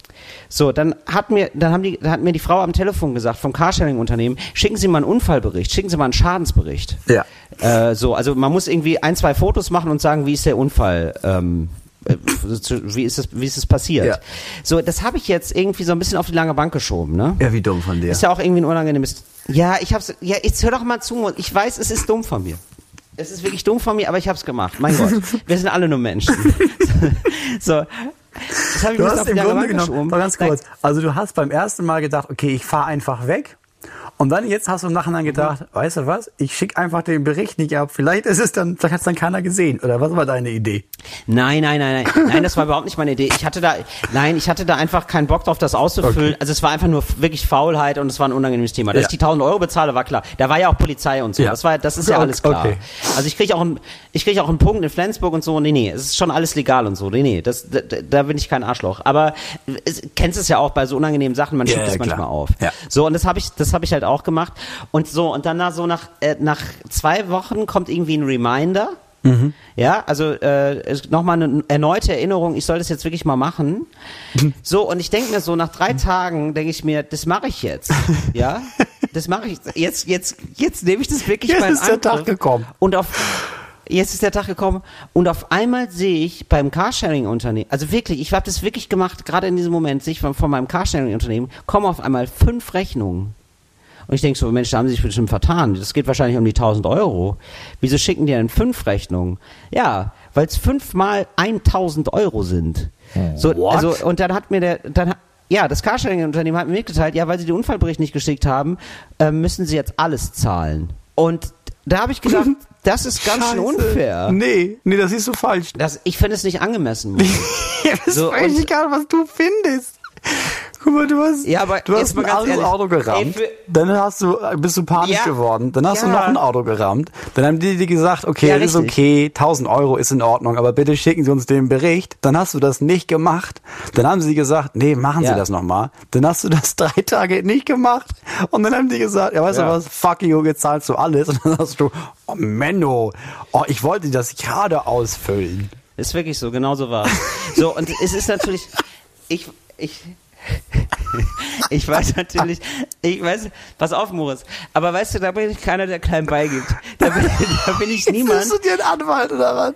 So, dann hat mir, dann haben die, dann hat mir die Frau am Telefon gesagt vom Carsharing-Unternehmen, schicken Sie mal einen Unfallbericht, schicken Sie mal einen Schadensbericht. Ja. Äh, so, also man muss irgendwie ein, zwei Fotos machen und sagen, wie ist der Unfall, ähm, äh, wie ist es, wie ist es passiert? Ja. So, das habe ich jetzt irgendwie so ein bisschen auf die lange Bank geschoben, ne? Ja, wie dumm von dir. Ist ja auch irgendwie ein unangenehmes. Ja, ich hab's. Ja, jetzt hör doch mal zu. Ich weiß, es ist dumm von mir. Es ist wirklich dumm von mir, aber ich hab's gemacht. Mein Gott, wir sind alle nur Menschen. so, das habe ich Du mir hast auf die im lange Grunde Bank genommen, geschoben. ganz kurz, also du hast beim ersten Mal gedacht, okay, ich fahre einfach weg. Und dann jetzt hast du im Nachhinein gedacht, weißt du was, ich schicke einfach den Bericht nicht ab. Vielleicht ist es dann, vielleicht hat es dann keiner gesehen. Oder was war deine Idee? Nein, nein, nein, nein, nein, das war überhaupt nicht meine Idee. Ich hatte da, nein, ich hatte da einfach keinen Bock drauf, das auszufüllen. Also es war einfach nur wirklich Faulheit und es war ein unangenehmes Thema. Dass Ja. ich die 1000 Euro bezahle, war klar. Da war ja auch Polizei und so. Ja. Das war, das ist ja Okay. alles klar. Okay. Also ich kriege auch, einen- ich kriege auch einen Punkt in Flensburg und so. Nee, nee, es ist schon alles legal und so. Nee, nee, das, da, da bin ich kein Arschloch. Aber es, kennst es ja auch bei so unangenehmen Sachen, man schiebt ja, das klar. manchmal auf. Ja. So und das habe ich, das habe ich halt auch gemacht. Und so und dann nach so nach äh, nach zwei Wochen kommt irgendwie ein Reminder. Ja, also äh, nochmal eine erneute Erinnerung, ich soll das jetzt wirklich mal machen. So, und ich denke mir so, nach drei Tagen denke ich mir, das mache ich jetzt. Ja, das mache ich jetzt, jetzt, jetzt nehme ich das wirklich Jetzt mal in ist der Angriff. Tag gekommen. Und auf Jetzt ist der Tag gekommen und auf einmal sehe ich beim Carsharing-Unternehmen, also wirklich, ich habe das wirklich gemacht, gerade in diesem Moment sehe ich von, von meinem Carsharing-Unternehmen, kommen auf einmal fünf Rechnungen. Und ich denke so, Mensch, da haben sie sich bestimmt vertan. Das geht wahrscheinlich um die 1000 Euro. Wieso schicken die denn fünf Rechnungen? Ja, weil es fünfmal 1000 Euro sind. So, What? also, und dann hat mir der, dann, hat- ja, das Carsharing-Unternehmen hat mir mitgeteilt, ja, weil sie den Unfallbericht nicht geschickt haben, äh, müssen sie jetzt alles zahlen. Und da habe ich gedacht, das ist ganz schön unfair. Nee, nee, das siehst du falsch. Das, ich finde es nicht angemessen. Mann. ist So, völlig und- egal, was du findest. Guck mal, du hast, Ja, aber du hast mal ein ganz ehrlich. Auto gerammt. Ey, dann hast du, bist du panisch Ja. geworden. Dann hast du Ja. noch ein Auto gerammt. Dann haben die dir gesagt, okay, Ja, das ist okay, 1000 Euro ist in Ordnung, aber bitte schicken Sie uns den Bericht. Dann hast du das nicht gemacht. Dann haben sie gesagt, nee, machen Ja. Sie das nochmal. Dann hast du das drei Tage nicht gemacht. Und dann haben die gesagt, ja, weißt Ja. du was, fuck you, jetzt zahlst du alles. Und dann sagst du, oh Menno, oh, ich wollte das gerade ausfüllen. Ist wirklich so, genau so war So, und es ist natürlich, ich, ich, ich weiß natürlich, ich weiß, pass auf, Moritz, aber weißt du, da bin ich keiner, der klein beigibt. Da bin, da bin ich niemand. Bist du dir ein Anwalt oder was?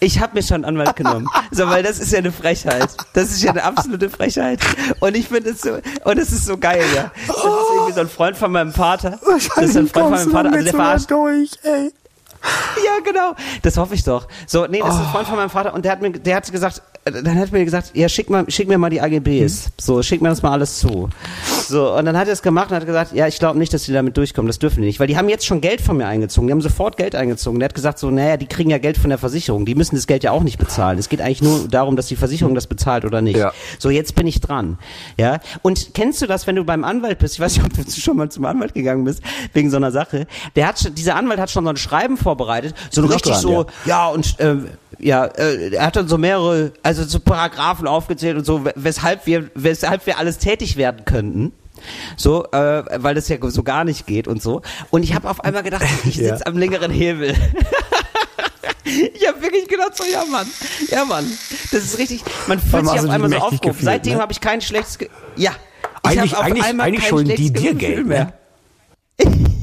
Ich habe mir schon einen Anwalt genommen. So, weil das ist ja eine Frechheit. Das ist ja eine absolute Frechheit. Und ich finde es so, und es ist so geil, ja. Das ist irgendwie so ein Freund von meinem Vater. Das ist ein Freund von meinem Vater, also der verarscht. durch, ey. Ja, genau. Das hoffe ich doch. So, nee, das ist ein Freund von meinem Vater und der hat mir, der hat gesagt, dann hat mir gesagt, ja, schick mal, schick mir mal die AGBs. So, schick mir das mal alles zu. So, und dann hat er es gemacht und hat gesagt, ja, ich glaube nicht, dass die damit durchkommen. Das dürfen die nicht. Weil die haben jetzt schon Geld von mir eingezogen. Die haben sofort Geld eingezogen. Der hat gesagt so, naja, die kriegen ja Geld von der Versicherung. Die müssen das Geld ja auch nicht bezahlen. Es geht eigentlich nur darum, dass die Versicherung das bezahlt oder nicht. Ja. So, jetzt bin ich dran. Ja. Und kennst du das, wenn du beim Anwalt bist? Ich weiß nicht, ob du schon mal zum Anwalt gegangen bist, wegen so einer Sache. Der hat schon, dieser Anwalt hat schon so ein Schreiben vorbereitet. So ein richtig dran, so, ja, und, ähm, ja, äh, er hat dann so mehrere, also so Paragraphen aufgezählt und so, we- weshalb wir, weshalb wir alles tätig werden könnten. So, äh, weil das ja so gar nicht geht und so. Und ich habe auf einmal gedacht, ich Ja. sitze am längeren Hebel. ich habe wirklich gedacht, so, ja Mann, ja Mann. Das ist richtig, man fühlt sich auf einmal so aufgehoben. Seitdem ne? habe ich kein schlechtes, Ge ja. Ich Eigentlich- auf eigentlich- einmal eigentlich kein schulden die dir Gefühl Geld, mehr. ne?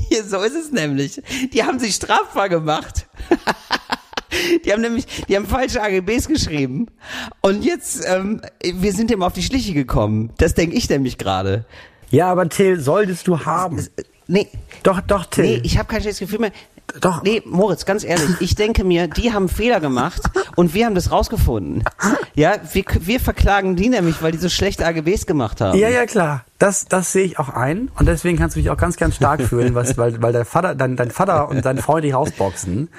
Ja, so ist es nämlich. Die haben sich strafbar gemacht. Die haben nämlich, die haben falsche AGBs geschrieben. Und jetzt, ähm, wir sind dem auf die Schliche gekommen. Das denke ich nämlich gerade. Ja, aber Till, solltest du haben. Nee, Doch, doch, Till. nee, ich habe kein schlechtes Gefühl mehr. Doch. Nee, Moritz, ganz ehrlich, ich denke mir, die haben Fehler gemacht und wir haben das rausgefunden. Ja, wir, wir verklagen die nämlich, weil die so schlechte AGBs gemacht haben. Ja, ja, klar. Das, das sehe ich auch ein. Und deswegen kannst du dich auch ganz, ganz stark fühlen, was, weil, weil dein Vater, dein, dein Vater und dein Freund dich rausboxen.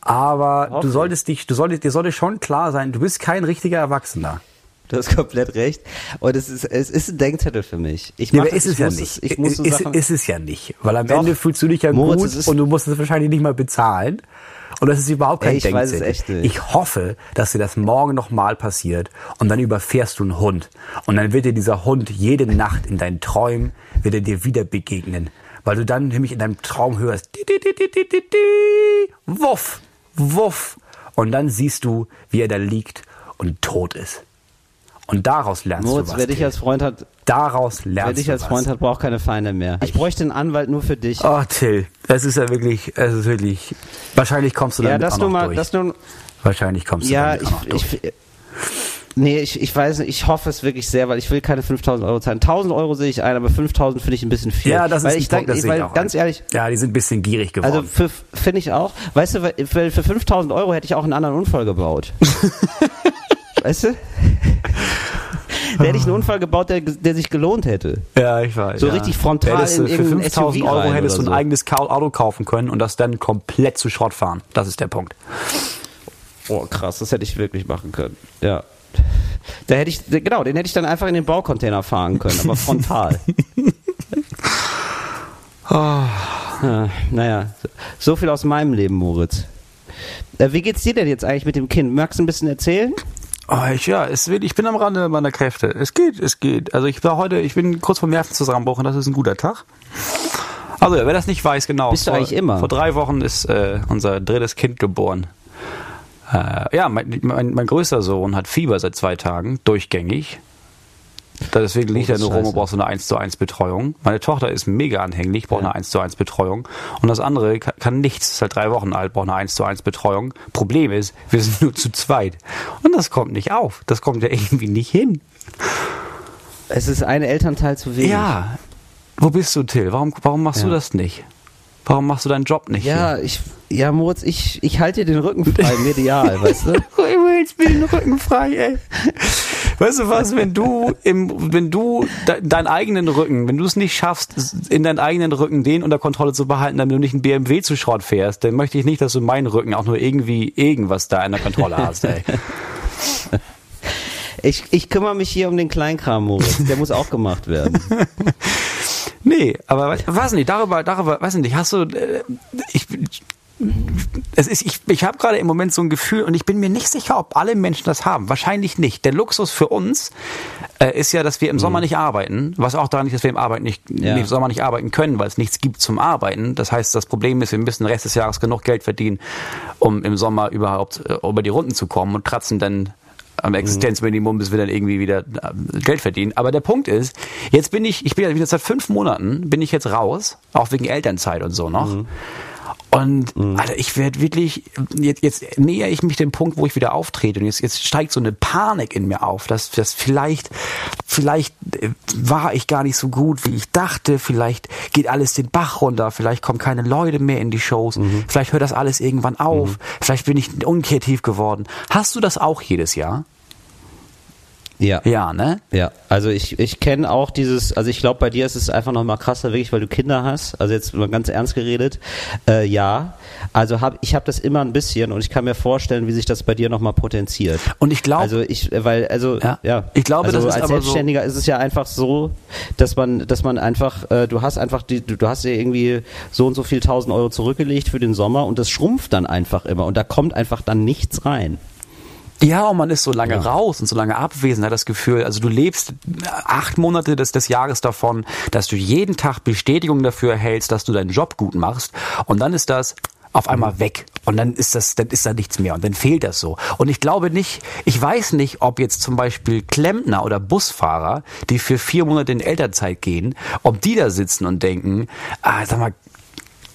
Aber du solltest dich, du solltest, dir sollte schon klar sein, du bist kein richtiger Erwachsener. Du hast komplett recht. Und es ist, es ist ein Denkzettel für mich. Ich Nee, aber ist es ja nicht. Es, ich muss so ist, Sachen, ist es ja nicht. Weil am Doch. Ende fühlst du dich ja Moritz, gut und du musst es wahrscheinlich nicht mal bezahlen. Und das ist überhaupt kein Ey, ich weiß es Denkzettel. echt nicht. Ich hoffe, dass dir das morgen nochmal passiert und dann überfährst du einen Hund. Und dann wird dir dieser Hund jede Nacht in deinen Träumen, wird er dir wieder begegnen. Weil du dann nämlich in deinem Traum hörst, di, di, di, di, di, di, di, wuff, wuff. Und dann siehst du, wie er da liegt und tot ist. Und daraus lernst Moritz, du was. wer dich als Freund hat, daraus wer lernst dich du als. Freund hat, braucht keine Feinde mehr. Ich bräuchte einen Anwalt nur für dich. Oh, Till, es ist ja wirklich, es ist wirklich, wahrscheinlich kommst du ja, damit dass auch noch mal, durch. dass du, wahrscheinlich kommst du ja, damit auch noch ich, durch. ich, nee, ich, ich weiß nicht, ich hoffe es wirklich sehr, weil ich will keine 5000 Euro zahlen. 1000 Euro sehe ich ein, aber 5000 finde ich ein bisschen viel. ja, das weil ist ich ein Punkt, denk- das sehe ich weil auch ganz ein. ehrlich, Ja, die sind ein bisschen gierig geworden. also für- finde ich auch, weißt du, weil für 5000 Euro hätte ich auch einen anderen Unfall gebaut. weißt du? Da hätte ich einen Unfall gebaut, der, der sich gelohnt hätte. Ja, ich weiß. So ja. richtig frontal Hättest in für irgendein 5000 SUV Euro hättest du oder ein so. eigenes Auto kaufen können und das dann komplett zu Schrott fahren. Das ist der Punkt. Oh, krass, das hätte ich wirklich machen können. Ja. Da hätte ich, genau, den hätte ich dann einfach in den Baucontainer fahren können, aber frontal. Ah, naja, so- so viel aus meinem Leben, Moritz. Äh, wie geht's dir denn jetzt eigentlich mit dem Kind? Magst du ein bisschen erzählen? Oh, ich, ja, es wird, ich bin am Rande meiner Kräfte. Es geht, es geht. Also ich war heute, ich bin kurz vom Nervenzusammenbruch und das ist ein guter Tag. Also ja, wer das nicht weiß, genau. Bist du vor, eigentlich immer? Vor drei Wochen ist äh, unser drittes Kind geboren. Äh, ja, mein, mein, mein größter Sohn hat Fieber seit zwei Tagen, durchgängig. Deswegen liegt das nur rum und braucht so eine 1 zu 1 Betreuung. Meine Tochter ist mega anhänglich, braucht Ja. eine 1 zu 1 Betreuung. Und das andere kann, kann nichts, ist halt drei Wochen alt, braucht eine 1 zu 1 Betreuung. Problem ist, wir sind nur zu zweit. Und das kommt nicht auf. Das kommt ja irgendwie nicht hin. Es ist ein Elternteil zu wenig. Ja. Wo bist du, Till? Warum, warum machst du Ja. das nicht? Warum machst du deinen Job nicht? Ja, ich, ja, Moritz, ich, ich halte dir den Rücken frei, medial, weißt du? Jetzt bin den Rücken frei, ey. Weißt du was, wenn du im, wenn du de, deinen eigenen Rücken, wenn du es nicht schaffst, in deinen eigenen Rücken den unter Kontrolle zu behalten, damit du nicht einen BMW zu Schrott fährst, dann möchte ich nicht, dass du meinen Rücken auch nur irgendwie irgendwas da in der Kontrolle hast, ey. Ich, ich kümmere mich hier um den Kleinkram, Moritz. Der muss auch gemacht werden. Nee, aber we- weiß nicht, darüber, darüber, weiß nicht, hast du, äh, ich, es ist, ich, ich habe gerade im Moment so ein Gefühl und ich bin mir nicht sicher, ob alle Menschen das haben. Wahrscheinlich nicht. Der Luxus für uns äh, ist ja, dass wir im Sommer nicht arbeiten, was auch daran liegt, dass wir im, Arbeit nicht, Ja. im Sommer nicht arbeiten können, weil es nichts gibt zum Arbeiten. Das heißt, das Problem ist, wir müssen den Rest des Jahres genug Geld verdienen, um im Sommer überhaupt äh, über die Runden zu kommen und kratzen dann am Existenzminimum, bis wir dann irgendwie wieder äh, Geld verdienen. Aber der Punkt ist, jetzt bin ich, ich bin wieder seit fünf Monaten, bin ich jetzt raus, auch wegen Elternzeit und so noch. Und Alter, ich werde wirklich, jetzt, jetzt näher ich mich dem Punkt, wo ich wieder auftrete und jetzt, jetzt steigt so eine Panik in mir auf, dass, dass vielleicht, vielleicht äh, war ich gar nicht so gut, wie ich dachte, vielleicht geht alles den Bach runter, vielleicht kommen keine Leute mehr in die Shows, vielleicht hört das alles irgendwann auf, vielleicht bin ich unkreativ geworden. Hast du das auch jedes Jahr? Ja. Ja, ne? Ja, also ich, ich kenne auch dieses, also ich glaube, bei dir ist es einfach noch mal krasser, wirklich, weil du Kinder hast. Also jetzt mal ganz ernst geredet. Äh, ja, also hab, ich habe das immer ein bisschen und ich kann mir vorstellen, wie sich das bei dir noch mal potenziert. Und ich glaube, Also ich, weil, also Ja. ja, Ich glaube, also das ist als aber so- Selbstständiger ist es ja einfach so, dass man, dass man einfach, äh, du hast einfach, die, du, du hast ja irgendwie so und so viel tausend Euro zurückgelegt für den Sommer und das schrumpft dann einfach immer und da kommt einfach dann nichts rein. Ja, und man ist so lange Ja. raus und so lange abwesend, hat das Gefühl, also du lebst acht Monate des, des Jahres davon, dass du jeden Tag Bestätigung dafür erhältst, dass du deinen Job gut machst und dann ist das auf einmal weg und dann ist das, dann ist da nichts mehr und dann fehlt das so. Und ich glaube nicht, ich weiß nicht, ob jetzt zum Beispiel Klempner oder Busfahrer, die für vier Monate in Elternzeit gehen, ob die da sitzen und denken, ah, sag mal,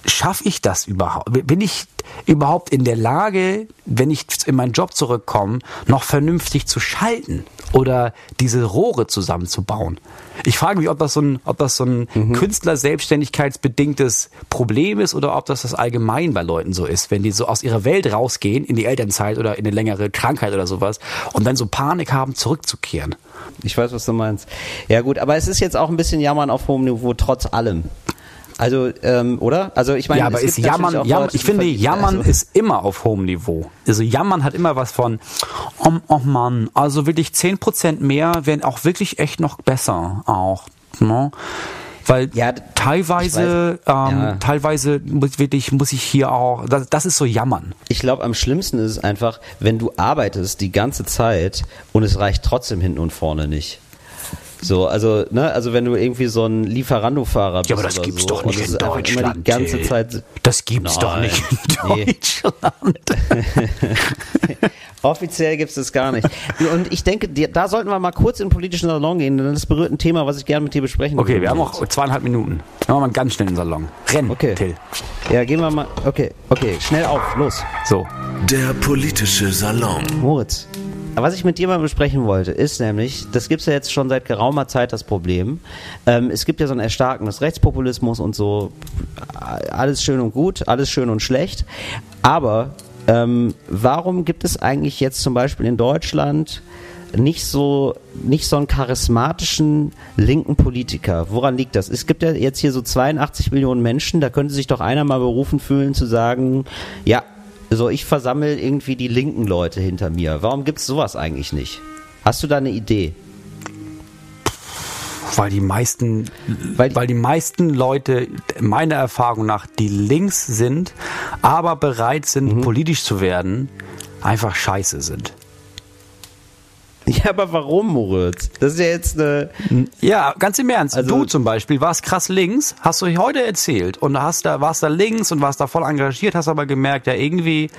schaffe ich das überhaupt? Bin ich überhaupt in der Lage, wenn ich in meinen Job zurückkomme, noch vernünftig zu schalten oder diese Rohre zusammenzubauen? Ich frage mich, ob das so ein, ob das so ein Künstler-Selbstständigkeitsbedingtes Problem ist oder ob das das allgemein bei Leuten so ist, wenn die so aus ihrer Welt rausgehen in die Elternzeit oder in eine längere Krankheit oder sowas und dann so Panik haben, zurückzukehren. Ich weiß, was du meinst. Ja gut, aber es ist jetzt auch ein bisschen Jammern auf hohem Niveau, trotz allem. Also, ähm, oder? Also ich meine, ja, aber es ist Jammern, Leute, ich finde, Jammern also, ist immer auf hohem Niveau. Also Jammern hat immer was von, oh, oh Mann, also wirklich 10% mehr wären auch wirklich echt noch besser auch. Ne? Weil Ja, teilweise, ähm, Ja. teilweise muss, wirklich, muss ich hier auch, das, das ist so Jammern. Ich glaube, am schlimmsten ist es einfach, wenn du arbeitest die ganze Zeit und es reicht trotzdem hinten und vorne nicht. So, also, ne, also wenn du irgendwie so ein Lieferando-Fahrer bist. Ja, aber das gibt's so, doch nicht in Deutschland. Die ganze. Zeit. Das gibt's doch Nein. nicht in Nee. Deutschland. Offiziell gibt es das gar nicht. Und ich denke, da sollten wir mal kurz in den politischen Salon gehen, denn das berührt ein Thema, was ich gerne mit dir besprechen Okay, würde. wir haben noch zweieinhalb Minuten. Machen wir mal ganz schnell in den Salon. Renn, Okay. Till. Ja, gehen wir mal. Okay, okay, schnell auf, los. So. Der politische Salon. Moritz. Was ich mit dir mal besprechen wollte, ist nämlich, das gibt es ja jetzt schon seit geraumer Zeit das Problem. Ähm, es gibt ja so ein Erstarken des Rechtspopulismus und so. Alles schön und gut, alles schön und schlecht. Aber ähm, warum gibt es eigentlich jetzt zum Beispiel in Deutschland nicht so nicht so einen charismatischen linken Politiker. Woran liegt das? Es gibt ja jetzt hier so 82 Millionen Menschen, da könnte sich doch einer mal berufen fühlen zu sagen, ja, so ich versammle irgendwie die linken Leute hinter mir. Warum gibt es sowas eigentlich nicht? Hast du da eine Idee? Weil die meisten, Weil- weil, die meisten Leute, meiner Erfahrung nach, die links sind, aber bereit sind, Mhm. politisch zu werden, einfach scheiße sind. Ja, aber warum, Moritz? Das ist ja jetzt eine. Ja, ganz im Ernst. Also- du zum Beispiel warst krass links, hast du heute erzählt und hast da, warst da links und warst da voll engagiert, hast aber gemerkt, ja, irgendwie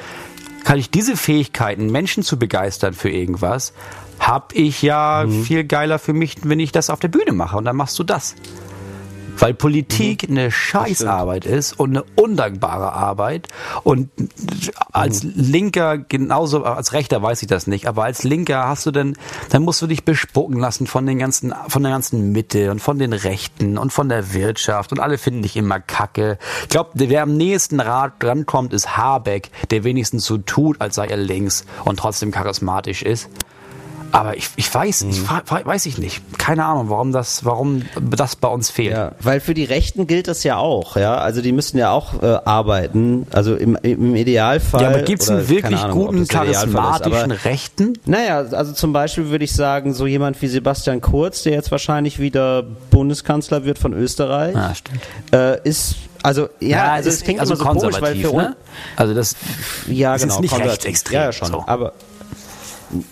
kann ich diese Fähigkeiten, Menschen zu begeistern für irgendwas, hab ich ja Mhm. viel geiler für mich, wenn ich das auf der Bühne mache und dann machst du das. Weil Politik Mhm. eine Scheißarbeit ist und eine undankbare Arbeit. Und als Mhm. Linker, genauso als Rechter weiß ich das nicht, aber als Linker hast du dann, dann musst du dich bespucken lassen von den ganzen, von der ganzen Mitte und von den Rechten und von der Wirtschaft und alle finden dich immer kacke. Ich glaube, wer am nächsten Rat drankommt, ist Habeck, der wenigstens so tut, als sei er links und trotzdem charismatisch ist. Aber ich, ich weiß, ich fra- weiß ich nicht. Keine Ahnung, warum das, warum das bei uns fehlt. Ja, weil für die Rechten gilt das ja auch, ja. Also die müssen ja auch äh, arbeiten. Also im, im Idealfall. Ja, aber gibt es einen wirklich Ahnung, guten, ist, charismatischen aber- Rechten? Naja, also zum Beispiel würde ich sagen, so jemand wie Sebastian Kurz, der jetzt wahrscheinlich wieder Bundeskanzler wird von Österreich, Ja, stimmt. äh, ist, also, ja, also es klingt immer so komisch, weil für uns, ne? Also das, ja, genau, ist nicht rechtsextrem. Ja, ja, schon. So. Aber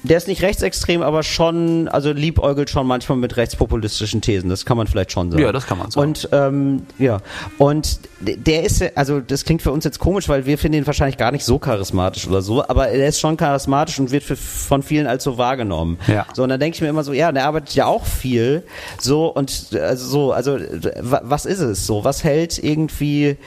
der ist nicht rechtsextrem, aber schon, also liebäugelt schon manchmal mit rechtspopulistischen Thesen. Das kann man vielleicht schon sagen. Ja, das kann man sagen. Und ähm, ja, und der ist, also das klingt für uns jetzt komisch, weil wir finden ihn wahrscheinlich gar nicht so charismatisch oder so, aber er ist schon charismatisch und wird für, von vielen als so wahrgenommen. Ja. So und dann denke ich mir immer so, ja, der arbeitet ja auch viel, so und also so, also wa- was ist es so? Was hält irgendwie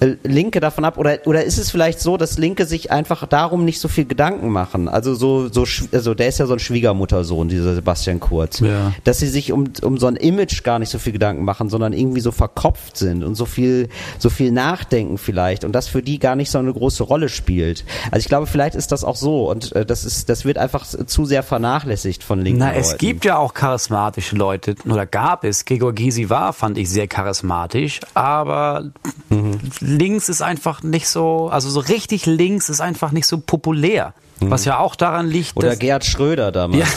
äh, Linke davon ab? Oder oder ist es vielleicht so, dass Linke sich einfach darum nicht so viel Gedanken machen? Also so so also der ist ja so ein Schwiegermuttersohn, dieser Sebastian Kurz, Ja. dass sie sich um um so ein Image gar nicht so viel Gedanken machen, sondern irgendwie so verkopft sind und so viel so viel nachdenken vielleicht und das für die gar nicht so eine große Rolle spielt. Also ich glaube, vielleicht ist das auch so und äh, das ist das wird einfach zu sehr vernachlässigt von linken Na, es Leuten. gibt ja auch charismatische Leute, oder gab es. Gregor Gysi war, fand ich, sehr charismatisch, aber Mhm. links ist einfach nicht so, also so richtig links ist einfach nicht so populär. Was ja auch daran liegt, Mhm. Oder dass, Gerhard Schröder damals.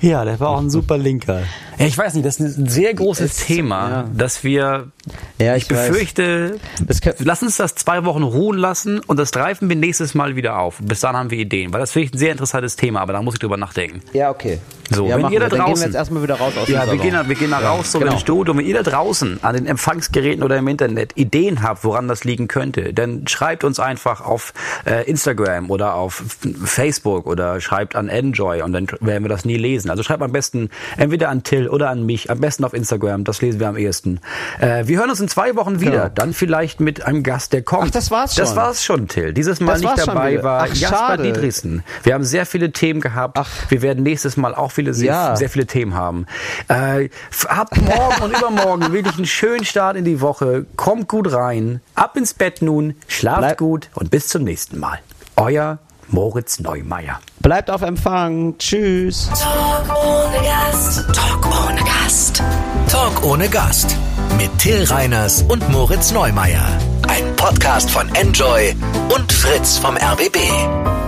Ja, der war auch ein super Linker. Ja, ich weiß nicht, das ist ein sehr großes Es- Thema, ja. dass wir, Ja, ich, ich befürchte, Das kann- lass uns das zwei Wochen ruhen lassen und das greifen wir nächstes Mal wieder auf. Bis dann haben wir Ideen, weil das finde ich ein sehr interessantes Thema, aber da muss ich drüber nachdenken. Ja, okay. So, ja, wenn ihr da. Dann gehen wir draußen- jetzt erstmal wieder raus aus Ja, wir Salon. gehen, da- wir gehen da raus so genau. im Studio. Wenn ihr da draußen an den Empfangsgeräten oder im Internet Ideen habt, woran das liegen könnte, dann schreibt uns einfach auf äh, Instagram oder auf Facebook oder schreibt an Enjoy und dann werden wir das nie lesen. Also schreibt am besten entweder an Till oder an mich, am besten auf Instagram, das lesen wir am ehesten. Äh, wir hören uns in zwei Wochen wieder, Genau. dann vielleicht mit einem Gast, der kommt. Ach, das war's Das schon. war's schon, Till. Dieses Mal Das nicht dabei war Ach, Jasper schade. Dietrichsen. Wir haben sehr viele Themen gehabt. Ach. Wir werden nächstes Mal auch viele sehr, Ja. sehr viele Themen haben. Äh, habt morgen und übermorgen wirklich einen schönen Start in die Woche. Kommt gut rein. Ab ins Bett nun. Schlaft Bleib- gut und bis zum nächsten Mal. Euer Moritz Neumeier. Bleibt auf Empfang. Tschüss. Talk ohne Gast. Talk ohne Gast. Talk ohne Gast. Mit Till Reiners und Moritz Neumeier. Ein Podcast von Enjoy und Fritz vom RBB.